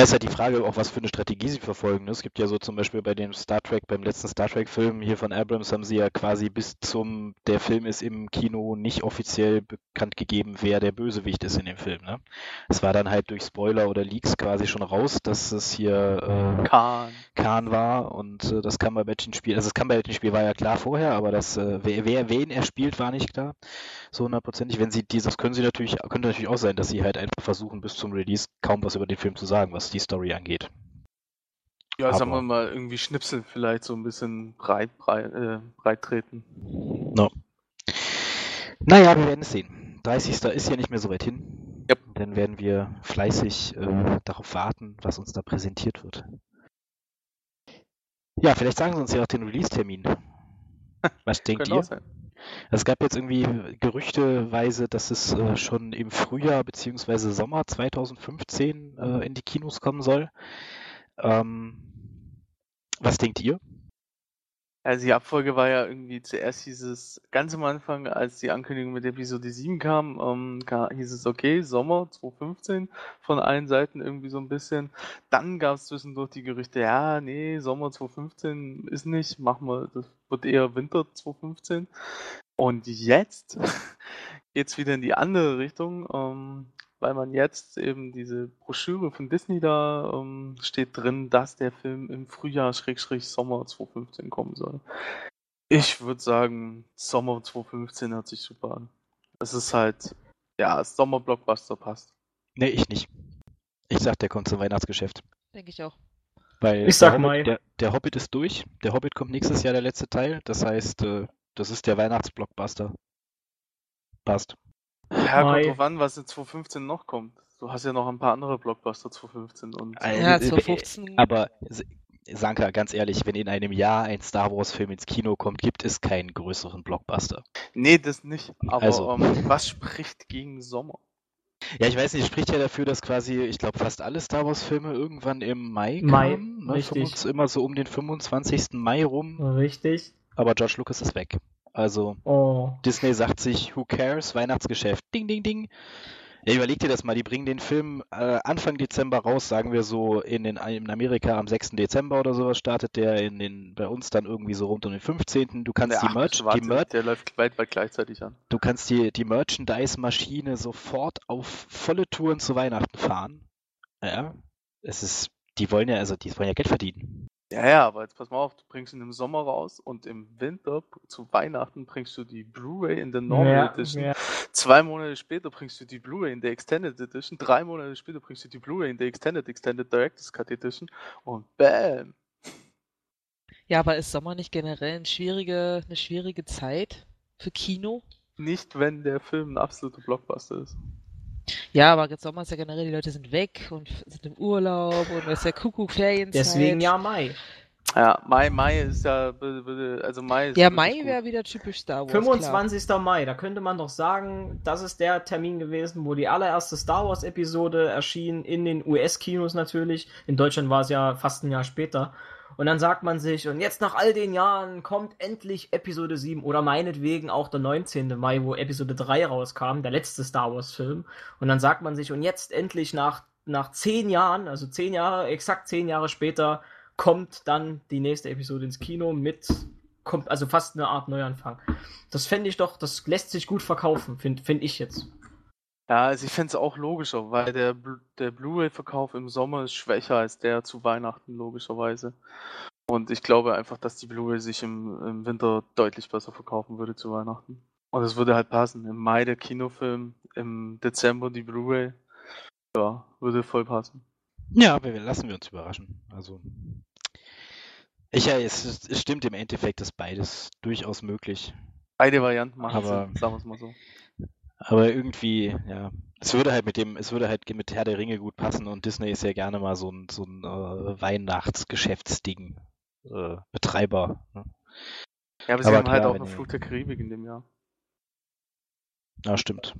S2: ist halt die Frage, auch was für eine Strategie sie verfolgen. ne? Es gibt ja so zum Beispiel bei dem Star Trek, beim letzten Star Trek-Film hier von Abrams haben sie ja quasi bis zum, der Film ist im Kino nicht offiziell bekannt gegeben, wer der Bösewicht ist in dem Film. Ne? Es war dann halt durch Spoiler oder Leaks quasi schon raus, dass es hier äh,
S4: Khan.
S2: Khan war und äh, das Cumberbatch-Spiel, also das Cumberbatch-Spiel war ja klar vorher, aber das, äh, wer, wer, wen er spielt, war nicht klar. So hundertprozentig. Wenn sie dieses, können sie natürlich, könnte natürlich auch sein, dass sie halt einfach versuchen, bis zum Release kaum was über den Film zu sagen, was die Story angeht.
S4: Ja, sagen
S2: Aber-
S4: wir mal, irgendwie Schnipsel vielleicht so ein bisschen breit, breit, äh, breit treten.
S2: No. Naja, wir werden es sehen. 30. ist ja nicht mehr so weit hin.
S4: Yep.
S2: Dann werden wir fleißig äh, darauf warten, was uns da präsentiert wird. Ja, vielleicht sagen sie uns ja auch den Release-Termin. Was denkt ihr?
S4: sein.
S2: Es gab jetzt irgendwie gerüchteweise, dass es äh, schon im Frühjahr bzw. Sommer 2015 äh, in die Kinos kommen soll. Ähm, was denkt ihr?
S4: Also die Abfolge war ja irgendwie, zuerst hieß es, ganz am Anfang, als die Ankündigung mit Episode 7 kam, ähm, hieß es, okay, Sommer 2015 von allen Seiten irgendwie so ein bisschen. Dann gab es zwischendurch die Gerüchte, ja, nee, Sommer 2015 ist nicht, machen wir, das wird eher Winter 2015. Und jetzt geht's wieder in die andere Richtung, ähm, weil man jetzt eben diese Broschüre von Disney da ähm, steht drin, dass der Film im Frühjahr Schrägstrich Sommer 2015 kommen soll. Ich würde sagen, Sommer 2015 hört sich super an. Es ist halt, ja, Sommer-Blockbuster passt.
S2: Nee, ich nicht. Ich sag, der kommt zum Weihnachtsgeschäft.
S5: Denke ich auch.
S2: Weil
S3: Ich sag
S2: der
S3: Mai.
S2: Hobbit, der, der Hobbit ist durch. Der Hobbit kommt nächstes Jahr, der letzte Teil. Das heißt, äh, das ist der Weihnachtsblockbuster. Passt.
S4: Ja,
S3: Mai.
S4: kommt drauf an, was in 2015 noch kommt. Du hast ja noch ein paar andere Blockbuster 2015 und
S5: Ja,
S2: äh,
S5: 2015.
S2: Aber Sanka, ganz ehrlich, wenn in einem Jahr ein Star Wars-Film ins Kino kommt, gibt es keinen größeren Blockbuster.
S4: Nee, das nicht. Aber
S2: Also.
S4: ähm, was spricht gegen Sommer?
S2: Ja, ich weiß nicht, spricht ja dafür, dass quasi, ich glaube, fast alle Star Wars-Filme irgendwann im Mai
S3: Mai,
S2: kamen. Ne?
S3: richtig.
S2: 25 immer so um den 25. Mai rum.
S3: Richtig.
S2: Aber George Lucas ist weg. Also
S3: Oh.
S2: Disney sagt sich, who cares, Weihnachtsgeschäft, ding, ding, ding. Ja, überleg dir das mal, die bringen den Film äh, Anfang Dezember raus, sagen wir so in, den, in Amerika am 6. Dezember oder sowas startet der, in den, bei uns dann irgendwie so rund um den 15. Du kannst
S4: Ja,
S2: die Merch, die Merch,
S4: der läuft weltweit gleichzeitig an.
S2: du kannst die, die Merchandise-Maschine sofort auf volle Touren zu Weihnachten fahren. Ja, es ist, die wollen ja, also die wollen ja Geld verdienen.
S4: Ja, ja, aber jetzt pass mal auf, du bringst ihn im Sommer raus und im Winter zu Weihnachten bringst du die Blu-ray in der Normal
S3: Ja,
S4: Edition.
S3: ja.
S4: Zwei Monate später bringst du die Blu-ray in der Extended Edition. Drei Monate später bringst du die Blu-ray in der Extended Extended Director's Cut Edition und bam.
S5: Ja, aber ist Sommer nicht generell eine schwierige, eine schwierige Zeit für Kino?
S4: Nicht, wenn der Film ein absoluter Blockbuster ist.
S5: Ja, aber jetzt Sommer ist ja generell, die Leute sind weg und sind im Urlaub und es ist ja Kuckuck, Ferienzeit.
S3: Deswegen ja Mai.
S4: Ja, Mai, Mai ist ja, also Mai ist
S5: Ja, Mai wäre wieder typisch Star Wars. Klar.
S3: 25. Mai, da könnte man doch sagen, das ist der Termin gewesen, wo die allererste Star Wars Episode erschien, in den US-Kinos natürlich. In Deutschland war es ja fast ein Jahr später. Und dann sagt man sich, und jetzt nach all den Jahren kommt endlich Episode 7 oder meinetwegen auch der 19. Mai, wo Episode 3 rauskam, der letzte Star Wars-Film. Und dann sagt man sich, und jetzt endlich nach, nach zehn Jahren, also zehn Jahre, exakt zehn Jahre später, kommt dann die nächste Episode ins Kino mit, kommt also fast eine Art Neuanfang. Das fände ich doch, das lässt sich gut verkaufen, finde find ich jetzt.
S4: Ja, also ich fände es auch logischer, weil der, Blu- der Blu-ray-Verkauf im Sommer ist schwächer als der zu Weihnachten, logischerweise. Und ich glaube einfach, dass die Blu-ray sich im, im Winter deutlich besser verkaufen würde zu Weihnachten. Und es würde halt passen. Im Mai der Kinofilm, im Dezember die Blu-ray. Ja, würde voll passen.
S2: Ja, aber wir lassen wir uns überraschen. Also ich ja, es, es stimmt im Endeffekt, ist beides durchaus möglich.
S4: Beide Varianten machen
S2: Aber-
S4: Sinn, sagen wir es mal so.
S2: Aber irgendwie, ja, es würde halt mit dem, es würde halt mit Herr der Ringe gut passen und Disney ist ja gerne mal so ein, so ein äh, Weihnachtsgeschäftsding äh, Betreiber. Ne?
S4: Ja, aber sie
S2: Aber
S4: haben halt
S2: klar,
S4: auch
S2: wenn
S4: einen
S2: ihr-
S4: Flug der Karibik in dem Jahr.
S2: Ja, stimmt.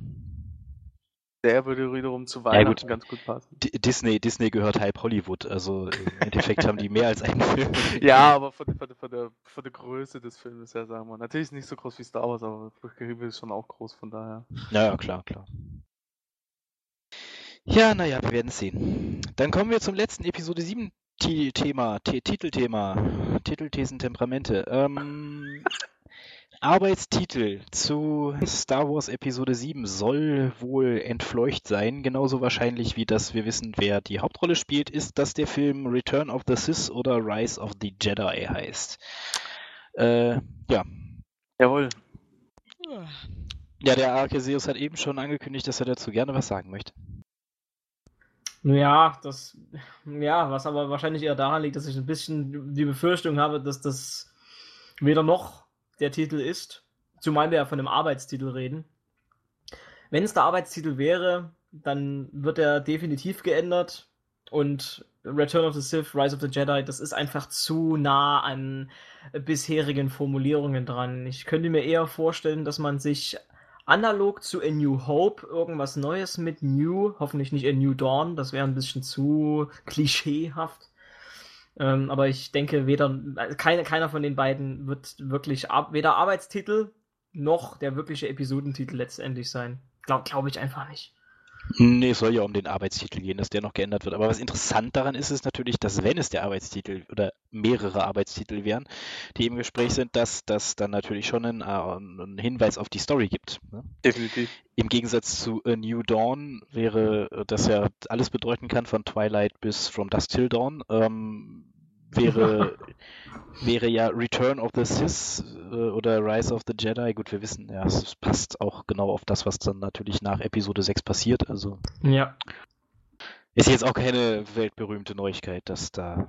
S4: Der würde wiederum zu
S2: Ja,
S4: Weihnachten
S2: gut.
S4: ganz gut passen.
S2: D Disney, Disney gehört halb Hollywood, also im Endeffekt haben die mehr als einen Film.
S4: Ja, aber von, der- von, von, der, von der Größe des Films her, sagen wir. Natürlich nicht so groß wie Star Wars, aber der Karibik ist schon auch groß, von daher.
S2: Ja, ja, klar, klar. Ja, naja, wir werden es sehen. Dann kommen wir zum letzten Episode 7 Ti- Thema, Ti- Titelthema, Titelthesen, Temperamente. Ähm, Arbeitstitel zu Star Wars Episode 7 soll wohl entfleucht sein. Genauso wahrscheinlich wie dass wir wissen, wer die Hauptrolle spielt, ist, dass der Film Return of the Sith oder Rise of the Jedi heißt. Äh, ja.
S4: Jawohl.
S2: Ja, der Arceseus hat eben schon angekündigt, dass er dazu gerne was sagen möchte.
S3: Ja, das, ja, was aber wahrscheinlich eher daran liegt, dass ich ein bisschen die Befürchtung habe, dass das weder noch der Titel ist, zumal wir ja von einem Arbeitstitel reden. Wenn es der Arbeitstitel wäre, dann wird er definitiv geändert und Return of the Sith, Rise of the Jedi, das ist einfach zu nah an bisherigen Formulierungen dran. Ich könnte mir eher vorstellen, dass man sich analog zu A New Hope irgendwas Neues mit New, hoffentlich nicht A New Dawn, das wäre ein bisschen zu klischeehaft. Ähm, aber ich denke, weder also keine, keiner von den beiden wird wirklich ar weder Arbeitstitel noch der wirkliche Episodentitel letztendlich sein. Glaube glaub ich einfach nicht.
S2: Nee, es soll ja um den Arbeitstitel gehen, dass der noch geändert wird. Aber was interessant daran ist, ist natürlich, dass wenn es der Arbeitstitel oder mehrere Arbeitstitel wären, die im Gespräch sind, dass das dann natürlich schon einen, äh, einen Hinweis auf die Story gibt. Ne?
S4: Definitiv.
S2: Im Gegensatz zu A New Dawn wäre, äh, das ja alles bedeuten kann, von Twilight bis From Dusk Till Dawn, ähm, wäre, wäre ja Return of the Sith äh, oder Rise of the Jedi. Gut, wir wissen, ja, es passt auch genau auf das, was dann natürlich nach Episode 6 passiert. Also
S3: Ja.
S2: ist jetzt auch keine weltberühmte Neuigkeit, dass da.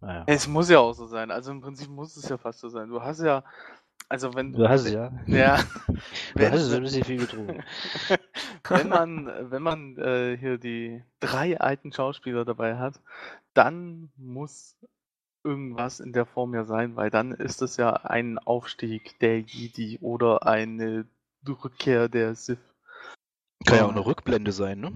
S2: Naja.
S4: Es muss ja auch so sein. Also im Prinzip muss es ja fast so sein. Du hast ja, also wenn
S2: Du hast es ja.
S4: ja,
S2: Du
S4: wenn,
S2: hast es ein bisschen viel getrunken.
S4: wenn man, wenn man äh, hier die drei alten Schauspieler dabei hat, dann muss irgendwas in der Form ja sein, weil dann ist es ja ein Aufstieg der Jedi oder eine Rückkehr der Sith.
S2: Kann ja auch eine Rückblende sein, ne?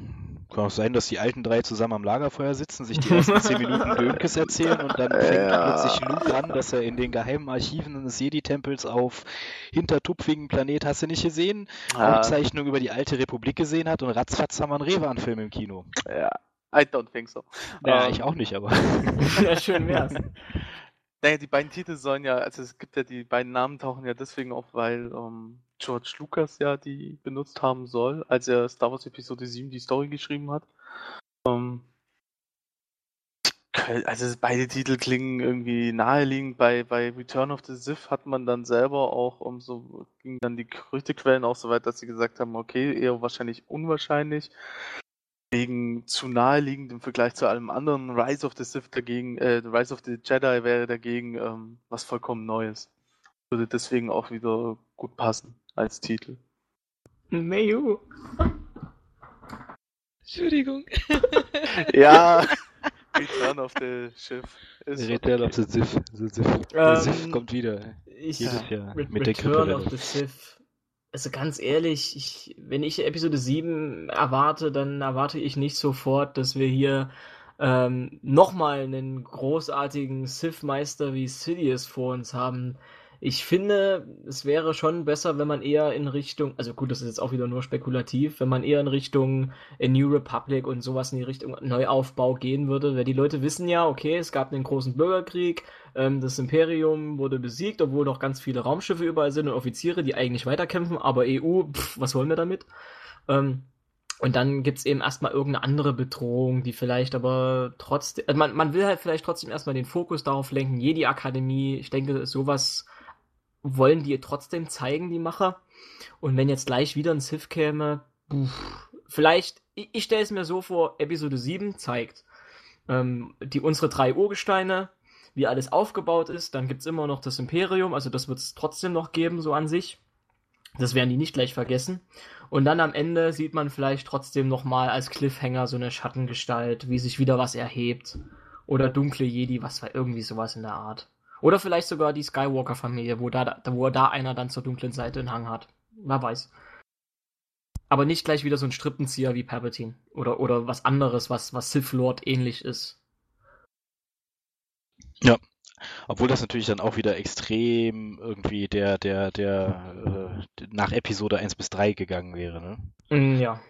S2: kann auch sein, dass die alten drei zusammen am Lagerfeuer sitzen, sich die ersten zehn Minuten Dönkes erzählen und dann fängt
S4: Ja.
S2: plötzlich Luke an, dass er in den geheimen Archiven des Jedi-Tempels auf hintertupfigen Planet, hast du nicht gesehen,
S4: Ah,
S2: Aufzeichnungen über die alte Republik gesehen hat und ratzfatz haben wir einen Revan-Film im Kino.
S4: ja, I don't think so.
S2: Ja,
S4: Ähm,
S2: ich auch nicht, aber.
S3: ja, schön wär's.
S4: Naja, die beiden Titel sollen ja, also es gibt ja die beiden Namen tauchen ja deswegen auf, weil ähm, George Lucas ja die benutzt haben soll, als er Star Wars Episode 7 die Story geschrieben hat. Ähm, also beide Titel klingen irgendwie naheliegend. Bei, bei Return of the Sith hat man dann selber auch, um so gingen dann die Gerüchtequellen auch so weit, dass sie gesagt haben, okay, eher wahrscheinlich unwahrscheinlich. Wegen zu naheliegend im Vergleich zu allem anderen. Rise of the Sith dagegen, äh, Rise of the Jedi wäre dagegen ähm, was vollkommen Neues. Würde deswegen auch wieder gut passen als Titel.
S3: Mayu.
S5: Entschuldigung.
S4: Ja, Return of the Schiff. Ist
S2: Return
S4: okay.
S2: of the Sith. The Sith. Der
S3: Ähm,
S2: Sith kommt wieder.
S3: Ich,
S2: Jedes Jahr.
S3: Re
S2: Mit der
S3: Return
S2: Grippewelle.
S3: of the Sith. Also ganz ehrlich, ich, wenn ich Episode 7 erwarte, dann erwarte ich nicht sofort, dass wir hier ähm, nochmal einen großartigen Sith-Meister wie Sidious vor uns haben. Ich finde, es wäre schon besser, wenn man eher in Richtung, also gut, das ist jetzt auch wieder nur spekulativ, wenn man eher in Richtung A New Republic und sowas in die Richtung Neuaufbau gehen würde, weil die Leute wissen ja, okay, es gab einen großen Bürgerkrieg, ähm, das Imperium wurde besiegt, obwohl noch ganz viele Raumschiffe überall sind und Offiziere, die eigentlich weiterkämpfen, aber EU, pff, was wollen wir damit? Ähm, und dann gibt's eben erstmal irgendeine andere Bedrohung, die vielleicht aber trotzdem, also man, man will halt vielleicht trotzdem erstmal den Fokus darauf lenken, Jedi-Akademie, ich denke, sowas wollen die trotzdem zeigen, die Macher. Und wenn jetzt gleich wieder ein Sith käme, pff, vielleicht, ich, ich stelle es mir so vor, Episode 7 zeigt ähm, die unsere drei Urgesteine, wie alles aufgebaut ist, dann gibt's immer noch das Imperium, also das wird es trotzdem noch geben, so an sich. Das werden die nicht gleich vergessen. Und dann am Ende sieht man vielleicht trotzdem nochmal als Cliffhanger so eine Schattengestalt, wie sich wieder was erhebt. Oder dunkle Jedi, was war irgendwie sowas in der Art. Oder vielleicht sogar die Skywalker-Familie, wo da, da, wo da einer dann zur dunklen Seite einen Hang hat. Wer weiß. Aber nicht gleich wieder so ein Strippenzieher wie Palpatine. Oder, oder was anderes, was, was Sith Lord ähnlich ist.
S2: Obwohl das natürlich dann auch wieder extrem irgendwie der, der, der, äh, nach Episode 1 bis 3 gegangen wäre, ne?
S3: Mm, ja,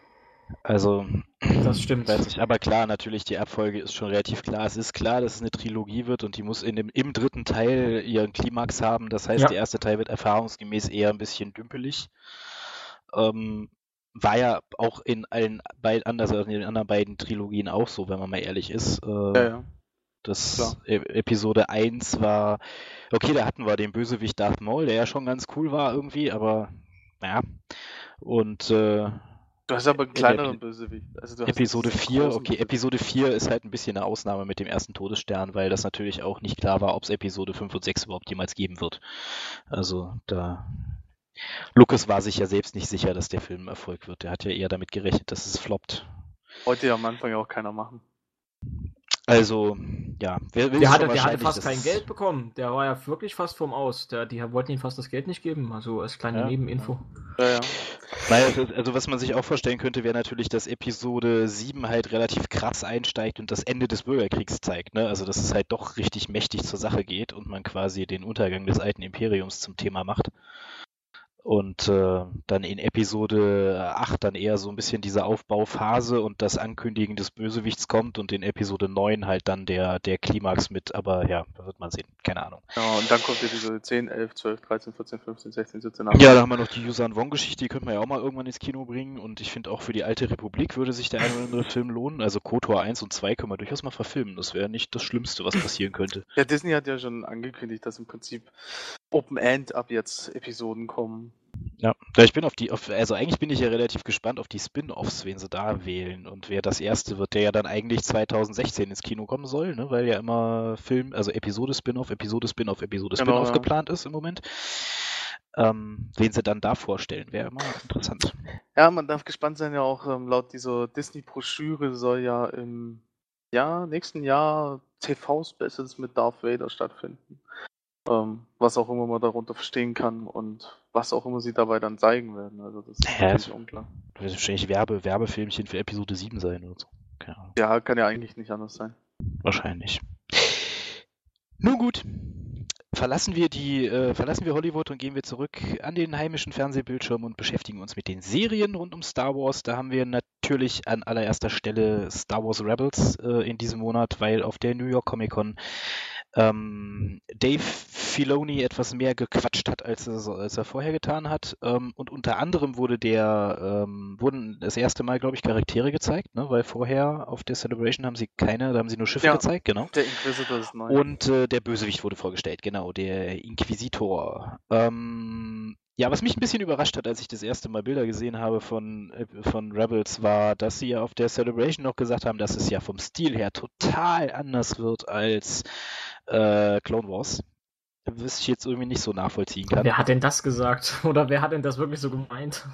S2: Also,
S3: das stimmt.
S2: weiß nicht, aber klar, natürlich, die Abfolge ist schon relativ klar. Es ist klar, dass es eine Trilogie wird und die muss in dem, im dritten Teil ihren Klimax haben. Das heißt,
S3: Ja.
S2: der erste Teil wird erfahrungsgemäß eher ein bisschen dümpelig. Ähm, war ja auch in allen beiden, anders als in den anderen beiden Trilogien auch so, wenn man mal ehrlich ist. Äh,
S4: Ja, ja.
S2: Das. E- Episode 1 war, okay, da hatten wir den Bösewicht Darth Maul, der ja schon ganz cool war irgendwie, aber naja. Und äh,
S4: Du hast aber einen kleineren Bösewicht. Also
S2: Episode
S4: diesen
S2: 4,
S4: großen
S2: okay. Episode 4 ist halt ein bisschen eine Ausnahme mit dem ersten Todesstern, weil das natürlich auch nicht klar war, ob es Episode 5 und 6 überhaupt jemals geben wird. Also da. Lucas war sich ja selbst nicht sicher, dass der Film ein Erfolg wird. Der hat ja eher damit gerechnet, dass es floppt.
S4: Wollte ja am Anfang ja auch keiner machen.
S2: Also, ja, wer will
S3: Der hatte, der hatte fast kein Geld bekommen. Der war ja wirklich fast vom Aus. Der, die wollten ihm fast das Geld nicht geben. Also als kleine
S2: Ja.
S3: Nebeninfo.
S4: Ja, ja.
S2: Naja, also was man sich auch vorstellen könnte, wäre natürlich, dass Episode 7 halt relativ krass einsteigt und das Ende des Bürgerkriegs zeigt. Ne? Also dass es halt doch richtig mächtig zur Sache geht und man quasi den Untergang des alten Imperiums zum Thema macht. Und äh, dann in Episode 8 dann eher so ein bisschen diese Aufbauphase und das Ankündigen des Bösewichts kommt und in Episode 9 halt dann der, der Klimax mit, aber ja, da wird man sehen, keine Ahnung.
S4: ja. Und dann kommt Episode 10, 11, 12, 13, 14, 15, 16, 17, 18.
S2: Ja, da haben wir noch die Yusan Wong-Geschichte, die könnte man ja auch mal irgendwann ins Kino bringen. Und ich finde auch für die alte Republik würde sich der eine oder andere Film lohnen. Also KOTOR 1 und 2 können wir durchaus mal verfilmen. Das wäre nicht das Schlimmste, was passieren könnte.
S4: Ja, Disney hat ja schon angekündigt, dass im Prinzip Open End ab jetzt Episoden kommen.
S2: Ja, Ja, ich bin auf die, auf, also eigentlich bin ich ja relativ gespannt auf die Spin-Offs, wen sie da wählen. Und wer das erste wird, der ja dann eigentlich 2016 ins Kino kommen soll, ne? weil ja immer Film, also Episode Spin-Off, Episode Spin-Off, Episode
S4: Genau,
S2: Spin-Off
S4: ja.
S2: geplant ist im Moment. Ähm, wen sie dann da vorstellen, wäre immer interessant.
S4: Ja, man darf gespannt sein, ja auch ähm, laut dieser Disney-Broschüre soll ja im Jahr, nächsten Jahr TV-Specials mit Darth Vader stattfinden. Ähm, was auch immer man darunter verstehen kann und was auch immer sie dabei dann zeigen werden. Also das ist
S2: Ja,
S4: natürlich unklar.
S2: Das wird wahrscheinlich Werbe, Werbefilmchen für Episode 7 sein oder so. Keine Ahnung.
S4: Ja, kann ja eigentlich nicht anders sein.
S2: Wahrscheinlich. Nun gut. Verlassen wir die, äh, verlassen wir Hollywood und gehen wir zurück an den heimischen Fernsehbildschirm und beschäftigen uns mit den Serien rund um Star Wars. Da haben wir natürlich an allererster Stelle Star Wars Rebels äh, in diesem Monat, weil auf der New York Comic Con ähm, Dave Filoni etwas mehr gequatscht hat, als er, als er vorher getan hat. Ähm, und unter anderem wurde der, ähm, wurden das erste Mal, glaube ich, Charaktere gezeigt, ne? weil vorher auf der Celebration haben sie keine, da haben sie nur Schiffe
S4: Ja.
S2: gezeigt, genau.
S4: Der Inquisitor ist neu.
S2: Und äh, der Bösewicht wurde vorgestellt, genau, der Inquisitor. Ähm, ja, was mich ein bisschen überrascht hat, als ich das erste Mal Bilder gesehen habe von, äh, von Rebels, war, dass sie ja auf der Celebration noch gesagt haben, dass es ja vom Stil her total anders wird als äh, Clone Wars. Was ich jetzt irgendwie nicht so nachvollziehen kann.
S3: Wer hat denn das gesagt? Oder wer hat denn das wirklich so gemeint?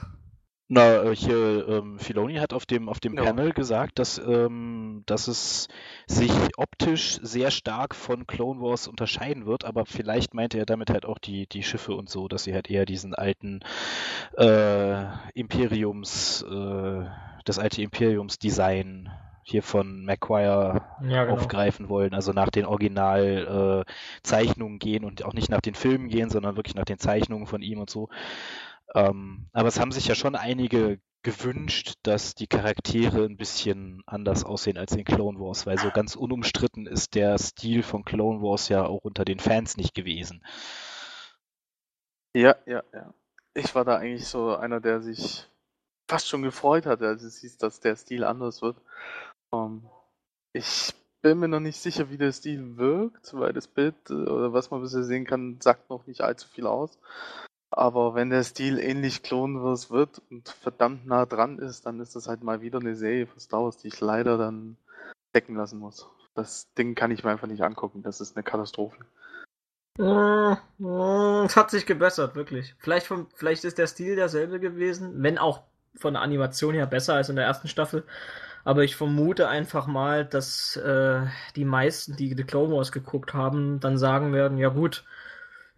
S2: Na, äh, hier, ähm, Filoni hat auf dem, auf dem
S4: Ja.
S2: Panel gesagt, dass, ähm, dass es sich optisch sehr stark von Clone Wars unterscheiden wird, aber vielleicht meinte er damit halt auch die, die Schiffe und so, dass sie halt eher diesen alten äh, Imperiums, äh, das alte Imperiums-Design hier von McQuire
S3: Ja, genau.
S2: aufgreifen wollen, also nach den Original äh, gehen und auch nicht nach den Filmen gehen, sondern wirklich nach den Zeichnungen von ihm und so. Ähm, aber es haben sich ja schon einige gewünscht, dass die Charaktere ein bisschen anders aussehen als in Clone Wars, weil so ganz unumstritten ist der Stil von Clone Wars ja auch unter den Fans nicht gewesen.
S4: Ja, ja, ja. Ich war da eigentlich so einer, der sich fast schon gefreut hatte, als es hieß, dass der Stil anders wird. Ähm, ich bin mir noch nicht sicher, wie der Stil wirkt, weil das Bild äh, oder was man bisher sehen kann, sagt noch nicht allzu viel aus. Aber wenn der Stil ähnlich Clone wird und verdammt nah dran ist, dann ist das halt mal wieder eine Serie von Star Wars, die ich leider dann decken lassen muss. Das Ding kann ich mir einfach nicht angucken. Das ist eine Katastrophe.
S3: Mm, mm, Es hat sich gebessert, wirklich. Vielleicht, vom, vielleicht ist der Stil derselbe gewesen, wenn auch von der Animation her besser als in der ersten Staffel. Aber ich vermute einfach mal, dass äh, die meisten, die The Clone Wars geguckt haben, dann sagen werden, ja gut,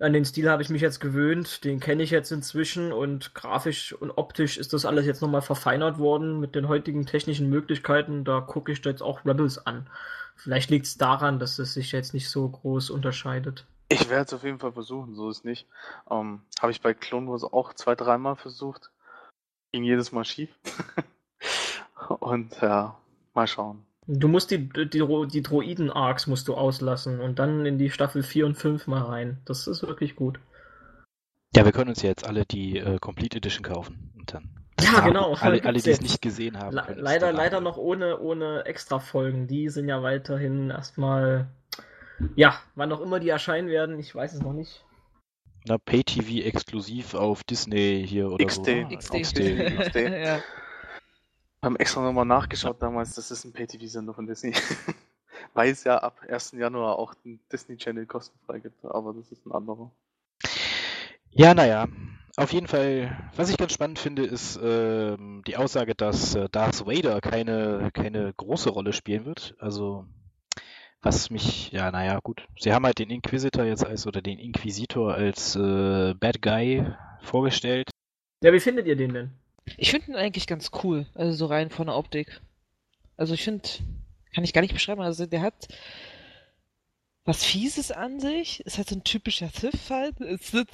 S3: an den Stil habe ich mich jetzt gewöhnt, den kenne ich jetzt inzwischen und grafisch und optisch ist das alles jetzt nochmal verfeinert worden mit den heutigen technischen Möglichkeiten. Da gucke ich jetzt auch Rebels an. Vielleicht liegt es daran, dass es sich jetzt nicht so groß unterscheidet.
S4: Ich werde es auf jeden Fall versuchen, so ist nicht. Ähm, Habe ich bei Clone Wars auch zwei, dreimal versucht. Ging jedes Mal schief. Und ja, mal schauen.
S3: Du musst die, die, die Droiden-Arcs musst du auslassen und dann in die Staffel 4 und 5 mal rein. Das ist wirklich gut.
S2: Ja, wir können uns ja jetzt alle die äh, Complete Edition kaufen und dann.
S3: Ja,
S2: haben
S3: genau.
S2: Alle, alle die es nicht gesehen haben.
S3: Le leider, leider noch ohne, ohne Extra-Folgen. Die sind ja weiterhin erstmal. Ja, wann auch immer die erscheinen werden, ich weiß es noch nicht.
S2: Na, Pay-TV exklusiv auf Disney hier oder
S4: XD.
S2: so. ne?
S5: XD.
S2: XD.
S4: XD.
S5: ja.
S4: Haben extra nochmal nachgeschaut damals, das ist ein Pay-TV-Sender von Disney. Weil es ja ab 1. Januar auch den Disney Channel kostenfrei gibt, aber das ist ein anderer.
S2: Ja, naja. Auf jeden Fall, was ich ganz spannend finde, ist ähm, die Aussage, dass äh, Darth Vader keine, keine große Rolle spielen wird. Also, was mich, ja, naja, gut. Sie haben halt den Inquisitor jetzt als, oder den Inquisitor als äh, Bad Guy vorgestellt.
S3: Ja, wie findet ihr den denn?
S5: Ich finde ihn eigentlich ganz cool, also so rein von der Optik. Also ich finde, kann ich gar nicht beschreiben, also der hat was Fieses an sich, ist halt so ein typischer Sith halt, Sith.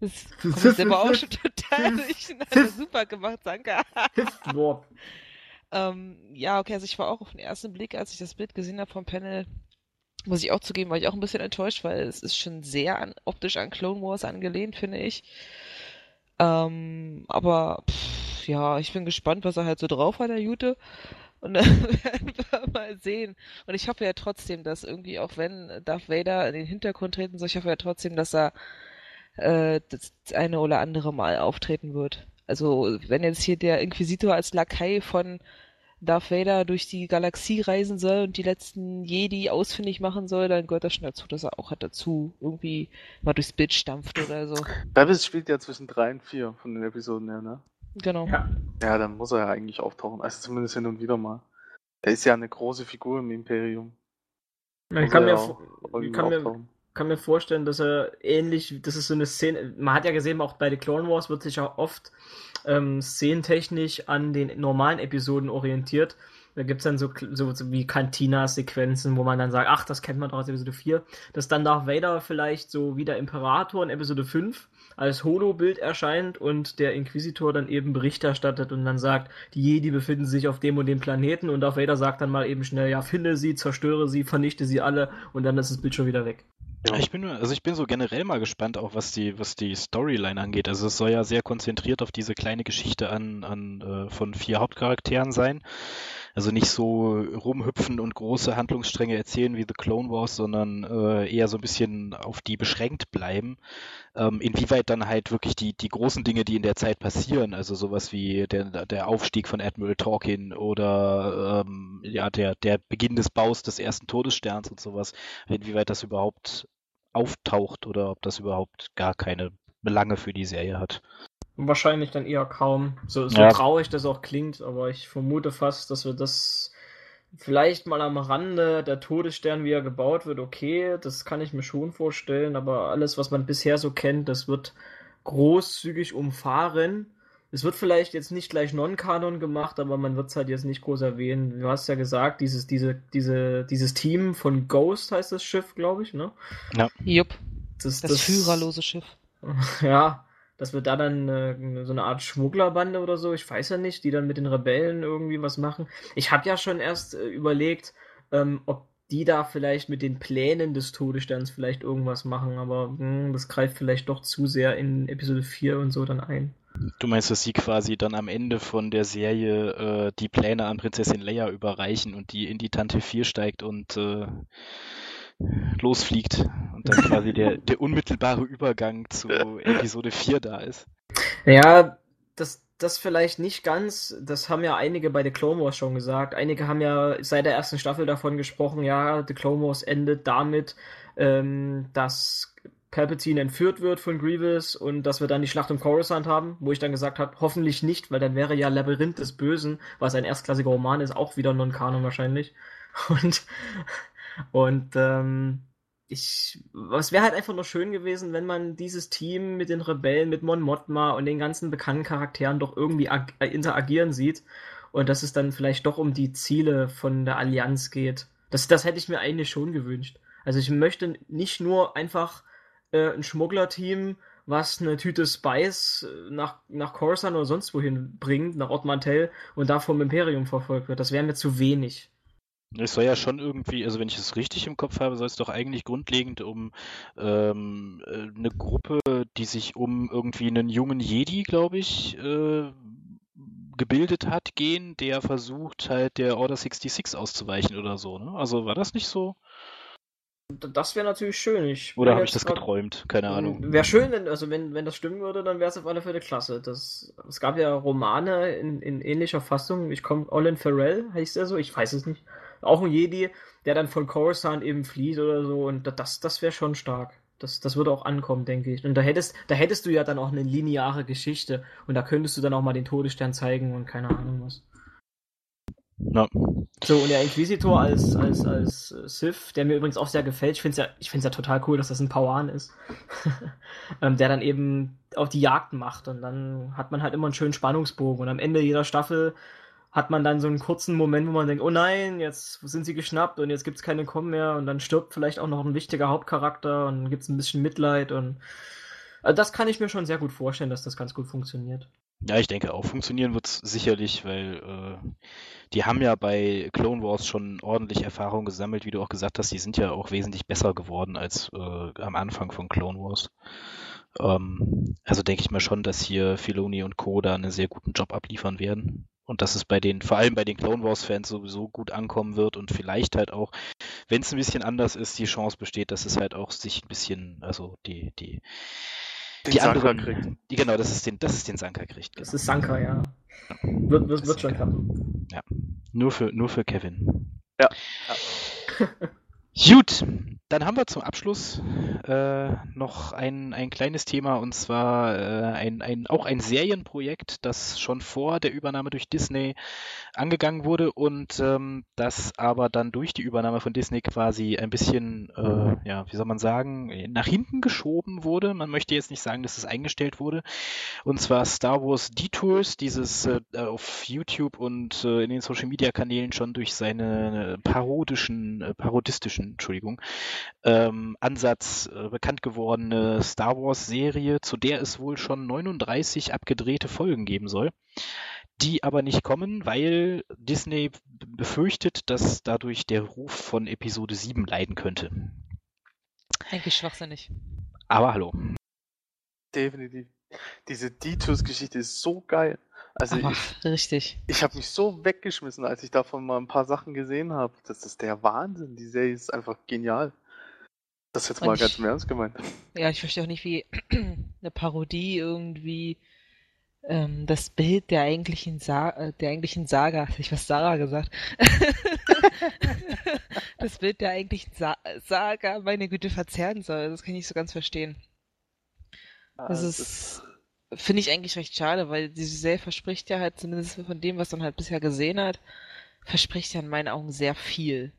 S5: Das kommt mir selber auch schon total durch. Hat er super gemacht, danke. Ähm, ja, okay, also ich war auch auf den ersten Blick, als ich das Bild gesehen habe vom Panel, muss ich auch zugeben, war ich auch ein bisschen enttäuscht, weil es ist schon sehr an, optisch an Clone Wars angelehnt, finde ich. Ähm, aber pff, ja, ich bin gespannt, was er halt so drauf hat, der Jute. Und dann werden wir mal sehen. Und ich hoffe ja trotzdem, dass irgendwie, auch wenn Darth Vader in den Hintergrund treten soll, ich hoffe ja trotzdem, dass er äh, das eine oder andere Mal auftreten wird. Also, wenn jetzt hier der Inquisitor als Lakai von Darth Vader durch die Galaxie reisen soll und die letzten Jedi ausfindig machen soll, dann gehört das schon dazu, dass er auch halt dazu irgendwie mal durchs Bild stampft oder so.
S4: Rebels spielt ja zwischen 3 und 4 von den Episoden her, ne?
S5: Genau.
S3: Ja.
S4: Ja, dann muss er ja eigentlich auftauchen. Also zumindest hin und wieder mal. Er ist ja eine große Figur im Imperium.
S3: Ich
S4: Muss
S3: kann mir, kann mir, kann mir vorstellen, dass er ähnlich, das ist so eine Szene, man hat ja gesehen, auch bei The Clone Wars wird sich ja oft ähm, szenentechnisch an den normalen Episoden orientiert. Da gibt es dann so, so, so wie Cantina-Sequenzen, wo man dann sagt, ach, das kennt man doch aus Episode 4. Dass dann Darth Vader vielleicht so wie der Imperator in Episode 5 als Holo-Bild erscheint und der Inquisitor dann eben Bericht erstattet und dann sagt, die Jedi befinden sich auf dem und dem Planeten und Darth Vader sagt dann mal eben schnell, ja, finde sie, zerstöre sie, vernichte sie alle und dann ist das Bild schon wieder weg.
S2: Ja. Ich bin, also ich bin so generell mal gespannt, auch was die, was die Storyline angeht. Also es soll ja sehr konzentriert auf diese kleine Geschichte an, an äh, von vier Hauptcharakteren sein. Also nicht so rumhüpfen und große Handlungsstränge erzählen wie The Clone Wars, sondern äh, eher so ein bisschen auf die beschränkt bleiben. Ähm, inwieweit dann halt wirklich die, die großen Dinge, die in der Zeit passieren, also sowas wie der, der Aufstieg von Admiral Tolkien oder ähm, ja, der, der Beginn des Baus des ersten Todessterns und sowas, inwieweit das überhaupt auftaucht oder ob das überhaupt gar keine Belange für die Serie hat.
S3: Wahrscheinlich dann eher kaum. So, so ja. traurig das auch klingt, aber ich vermute fast, dass wir das vielleicht mal am Rande der Todesstern, wie er gebaut wird, okay, das kann ich mir schon vorstellen, aber alles, was man bisher so kennt, das wird großzügig umfahren. Es wird vielleicht jetzt nicht gleich Non-Kanon gemacht, aber man wird es halt jetzt nicht groß erwähnen. Du hast ja gesagt, dieses, diese, diese, dieses Team von Ghost heißt das Schiff, glaube ich, ne?
S5: Ja. Jupp. Das, das, das führerlose Schiff.
S3: Ja, dass wir da dann äh, so eine Art Schmugglerbande oder so, ich weiß ja nicht, die dann mit den Rebellen irgendwie was machen. Ich habe ja schon erst äh, überlegt, ähm, ob die da vielleicht mit den Plänen des Todessterns vielleicht irgendwas machen, aber mh, hm, das greift vielleicht doch zu sehr in Episode 4 und so dann ein.
S2: Du meinst, dass sie quasi dann am Ende von der Serie äh, die Pläne an Prinzessin Leia überreichen und die in die Tante 4 steigt und äh, losfliegt und dann quasi der, der unmittelbare Übergang zu Episode 4 da ist.
S3: Ja, das, das vielleicht nicht ganz. Das haben ja einige bei The Clone Wars schon gesagt. Einige haben ja seit der ersten Staffel davon gesprochen, ja, The Clone Wars endet damit, ähm, dass Palpatine entführt wird von Grievous und dass wir dann die Schlacht um Coruscant haben, wo ich dann gesagt habe, hoffentlich nicht, weil dann wäre ja Labyrinth des Bösen, was ein erstklassiger Roman ist, auch wieder non-kanon wahrscheinlich. Und und ähm, ich, es wäre halt einfach nur schön gewesen, wenn man dieses Team mit den Rebellen, mit Mon Mothma und den ganzen bekannten Charakteren doch irgendwie äh, interagieren sieht und dass es dann vielleicht doch um die Ziele von der Allianz geht. Das, das hätte ich mir eigentlich schon gewünscht. Also ich möchte nicht nur einfach äh, ein Schmugglerteam, was eine Tüte Spice äh, nach, nach Coruscant oder sonst wohin bringt, nach Ort Mantell und da vom Imperium verfolgt wird. Das wäre mir zu wenig.
S2: Es soll ja schon irgendwie, also wenn ich es richtig im Kopf habe, soll es doch eigentlich grundlegend um ähm, äh, eine Gruppe, die sich um irgendwie einen jungen Jedi, glaube ich, äh, gebildet hat, gehen, der versucht halt der Order 66 auszuweichen oder so. Ne? Also war das nicht so?
S3: Das wäre natürlich schön. Ich
S2: Oder habe ich das geträumt? Keine Ahnung.
S3: Wäre schön, wenn, also wenn, wenn das stimmen würde, dann wäre es auf alle Fälle klasse. Das, es gab ja Romane in, in ähnlicher Fassung. Ich komme, Olin Farrell heißt er so, ich weiß es nicht auch ein Jedi, der dann von Coruscant eben flieht oder so. Und das, das wäre schon stark. Das, das würde auch ankommen, denke ich. Und da hättest, da hättest du ja dann auch eine lineare Geschichte. Und da könntest du dann auch mal den Todesstern zeigen und keine Ahnung was.
S2: Ja.
S3: So, und der Inquisitor als, als, als Sith, der mir übrigens auch sehr gefällt, ich finde es ja, ja total cool, dass das ein Pauan ist, ähm, der dann eben auf die Jagd macht und dann hat man halt immer einen schönen Spannungsbogen und am Ende jeder Staffel hat man dann so einen kurzen Moment, wo man denkt, oh nein, jetzt sind sie geschnappt und jetzt gibt es keine Kommen mehr und dann stirbt vielleicht auch noch ein wichtiger Hauptcharakter und gibt es ein bisschen Mitleid und also das kann ich mir schon sehr gut vorstellen, dass das ganz gut funktioniert.
S2: Ja, ich denke auch, funktionieren wird es sicherlich, weil äh, die haben ja bei Clone Wars schon ordentlich Erfahrung gesammelt, wie du auch gesagt hast, die sind ja auch wesentlich besser geworden als äh, am Anfang von Clone Wars. Ähm, also denke ich mal schon, dass hier Filoni und Co. da einen sehr guten Job abliefern werden und dass es bei den, vor allem bei den Clone Wars-Fans sowieso gut ankommen wird und vielleicht halt auch, wenn es ein bisschen anders ist, die Chance besteht, dass es halt auch sich ein bisschen, also die, die,
S4: den die Sanka anderen, kriegt.
S2: Die, genau, das ist den, das ist den Sanka kriegt.
S3: Das ist Sanka, ja. Wird, wird, wird schon klappen.
S2: Ja. Nur für, nur für Kevin.
S4: Ja.
S2: ja. Gut, dann haben wir zum Abschluss äh, noch ein, ein kleines Thema und zwar äh, ein, ein, auch ein Serienprojekt, das schon vor der Übernahme durch Disney angegangen wurde und ähm, das aber dann durch die Übernahme von Disney quasi ein bisschen, äh, ja, wie soll man sagen, nach hinten geschoben wurde. Man möchte jetzt nicht sagen, dass es eingestellt wurde. Und zwar Star Wars Detours, dieses äh, auf YouTube und äh, in den Social Media Kanälen schon durch seine parodischen, äh, parodistischen, Entschuldigung, ähm, Ansatz äh, bekannt gewordene Star Wars Serie, zu der es wohl schon 39 abgedrehte Folgen geben soll die aber nicht kommen, weil Disney befürchtet, dass dadurch der Ruf von Episode 7 leiden könnte.
S5: Eigentlich schwachsinnig.
S2: Aber hallo.
S4: Definitiv. Diese Detours-Geschichte ist so geil. Also
S5: Aber
S4: ich,
S5: richtig.
S4: ich habe mich so weggeschmissen, als ich davon mal ein paar Sachen gesehen habe. Das ist der Wahnsinn. Die Serie ist einfach genial. Das ist jetzt
S5: Und
S4: mal
S5: ich-
S4: ganz im Ernst gemeint.
S5: Ja, ich verstehe auch nicht, wie eine Parodie irgendwie ähm, das Bild der eigentlichen, Sa äh, der eigentlichen Saga, ich was Sarah gesagt, das Bild der eigentlichen Sa Saga, meine Güte, verzerren soll. Das kann ich nicht so ganz verstehen. Das
S4: Ah,
S5: ist, finde ich eigentlich recht schade, weil diese Serie verspricht ja halt, zumindest von dem, was man halt bisher gesehen hat, verspricht ja in meinen Augen sehr viel.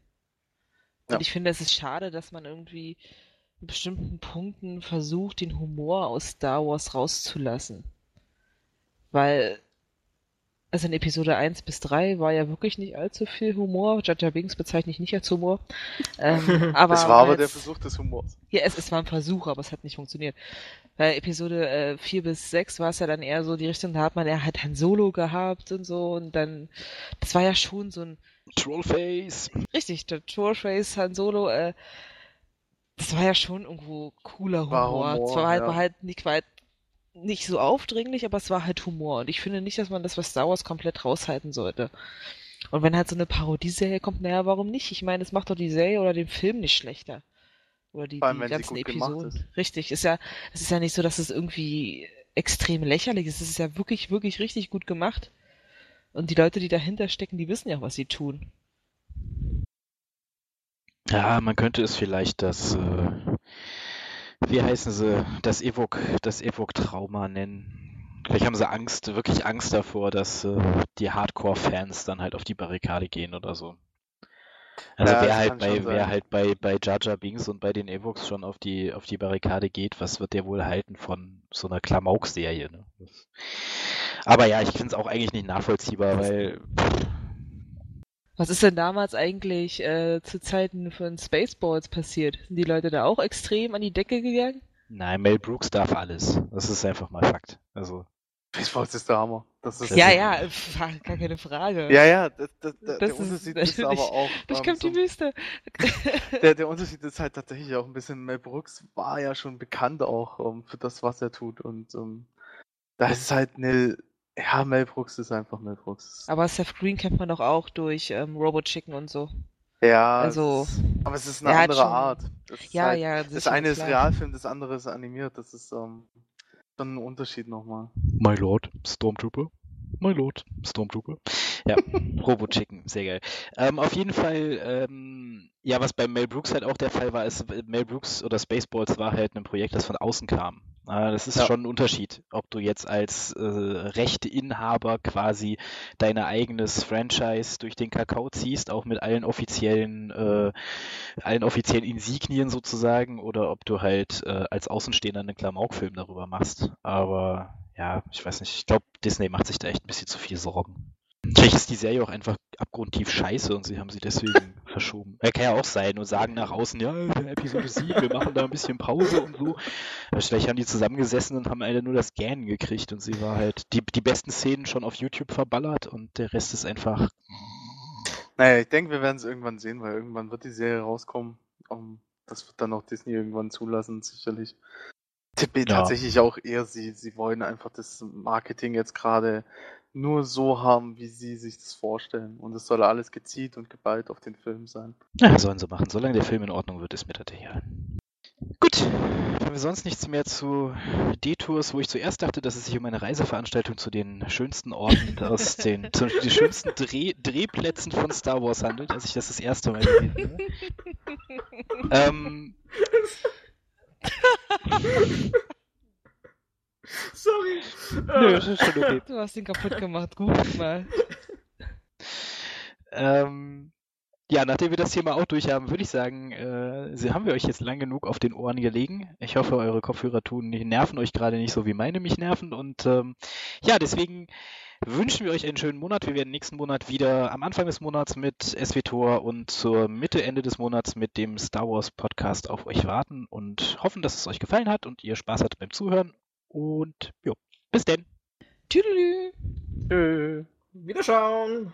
S5: Und
S4: Ja.
S5: ich finde, es ist schade, dass man irgendwie in bestimmten Punkten versucht, den Humor aus Star Wars rauszulassen. Weil, also in Episode 1 bis 3 war ja wirklich nicht allzu viel Humor. Jar Binks bezeichne ich nicht als Humor. Ähm, aber
S4: Es war aber der
S5: als-
S4: Versuch des Humors.
S5: ja, es, es war ein Versuch, aber es hat nicht funktioniert. Bei Episode äh, 4 bis 6 war es ja dann eher so die Richtung, da hat man eher halt Han Solo gehabt und so und dann, das war ja schon so ein,
S2: Trollface.
S5: richtig, der Trollface Han Solo, äh, das war ja schon irgendwo cooler Humor.
S4: War Humor,
S5: es war halt,
S4: ja.
S5: war halt nicht, halt nicht so aufdringlich, aber es war halt Humor und ich finde nicht, dass man das, was Star Wars komplett raushalten sollte. Und wenn halt so eine Parodieserie kommt, naja, warum nicht? Ich meine, es macht doch die Serie oder den Film nicht schlechter. Oder die,
S4: allem,
S5: die ganzen Episoden. Richtig, ist ja, es ist ja nicht so, dass es irgendwie extrem lächerlich ist. Es ist ja wirklich, wirklich richtig gut gemacht. Und die Leute, die dahinter stecken, die wissen ja, was sie tun.
S2: Ja, man könnte es vielleicht das, äh, wie heißen sie, das Evok, das Evok-Trauma nennen. Vielleicht haben sie Angst, wirklich Angst davor, dass äh, die Hardcore-Fans dann halt auf die Barrikade gehen oder so. Also
S4: Ja,
S2: wer halt bei, wer halt bei, bei Jar Jar Binks und bei den Evoks schon auf die, auf die Barrikade geht, was wird der wohl halten von so einer Klamauk-Serie, ne? Aber ja, ich finde es auch eigentlich nicht nachvollziehbar, weil
S5: Was ist denn damals eigentlich äh, zu Zeiten von Spaceballs passiert? Sind die Leute da auch extrem an die Decke gegangen?
S2: Nein, Mel Brooks darf alles. Das ist einfach mal Fakt. Also,
S4: Baseball ist der Hammer. Das ist,
S2: Das
S5: ja,
S2: ist-
S5: ja, gar keine Frage.
S4: ja, ja, das, das, der,
S5: Das
S4: der
S5: ist
S4: Unterschied ist
S5: natürlich
S4: aber auch.
S5: Durch
S4: ähm,
S5: kommt
S4: so,
S5: die Wüste.
S4: der, der Unterschied ist halt tatsächlich auch ein bisschen, Mel Brooks war ja schon bekannt auch ähm, für das, was er tut. Und ähm, da ist es halt eine. Ja, Mel Brooks ist einfach Mel Brooks.
S5: Aber Seth Green kennt man doch auch durch ähm, Robot Chicken und so.
S4: Ja,
S5: also,
S4: es ist, aber es ist eine
S5: er
S4: andere
S5: schon-
S4: Art. Das ist
S5: Ja,
S4: halt,
S5: ja,
S4: Das
S5: sicher,
S4: eine ist. Realfilm, das andere ist animiert. Das ist ähm, schon ein Unterschied nochmal.
S2: My Lord, Stormtrooper. My Lord, Stormtrooper. Ja, Robo Chicken, sehr geil. Ähm, auf jeden Fall, ähm, ja, was bei Mel Brooks halt auch der Fall war, ist, Mel Brooks oder Spaceballs war halt ein Projekt, das von außen kam. Äh, das ist
S4: Ja.
S2: schon ein Unterschied, ob du jetzt als äh, Rechteinhaber quasi deine eigenes Franchise durch den Kakao ziehst, auch mit allen offiziellen, äh, allen offiziellen Insignien sozusagen, oder ob du halt äh, als Außenstehender einen Klamaukfilm darüber machst. Aber ja, ich weiß nicht, ich glaube, Disney macht sich da echt ein bisschen zu viel Sorgen. Vielleicht ist die Serie auch einfach abgrundtief scheiße und sie haben sie deswegen verschoben. Er kann ja auch sein und sagen nach außen, ja, Episode 7, wir machen da ein bisschen Pause und so. Aber Vielleicht haben die zusammengesessen und haben alle nur das Gähnen gekriegt und sie war halt die, die besten Szenen schon auf YouTube verballert und der Rest ist einfach.
S4: Naja, ich denke, wir werden es irgendwann sehen, weil irgendwann wird die Serie rauskommen. Um, das wird dann auch Disney irgendwann zulassen, sicherlich. Tippe
S2: Ja.
S4: tatsächlich auch eher, sie, sie wollen einfach das Marketing jetzt gerade nur so haben, wie sie sich das vorstellen. Und es soll alles gezielt und geballt auf den Film sein.
S2: Ja, sollen sie machen. Solange der Film in Ordnung wird, ist mir das egal. Gut, wenn wir wir sonst nichts mehr zu Detours, wo ich zuerst dachte, dass es sich um eine Reiseveranstaltung zu den schönsten Orten aus den, zu den schönsten Dreh, Drehplätzen von Star Wars handelt, als ich das das erste Mal gesehen habe. ähm,
S3: Sorry.
S2: nö, das ist schon okay.
S5: Du hast ihn kaputt gemacht. Gut mal.
S2: Ähm, ja, nachdem wir das Thema auch durch haben, würde ich sagen, äh, sie- haben wir euch jetzt lang genug auf den Ohren gelegen. Ich hoffe, eure Kopfhörer tun, nerven euch gerade nicht so, wie meine mich nerven. Und ähm, ja, deswegen wünschen wir euch einen schönen Monat. Wir werden nächsten Monat wieder am Anfang des Monats mit SWTOR und zur Mitte, Ende des Monats mit dem Star Wars Podcast auf euch warten und hoffen, dass es euch gefallen hat und ihr Spaß hattet beim Zuhören. Und jo, bis denn.
S5: Tüdelü.
S2: Tschö.
S3: Wiederschauen.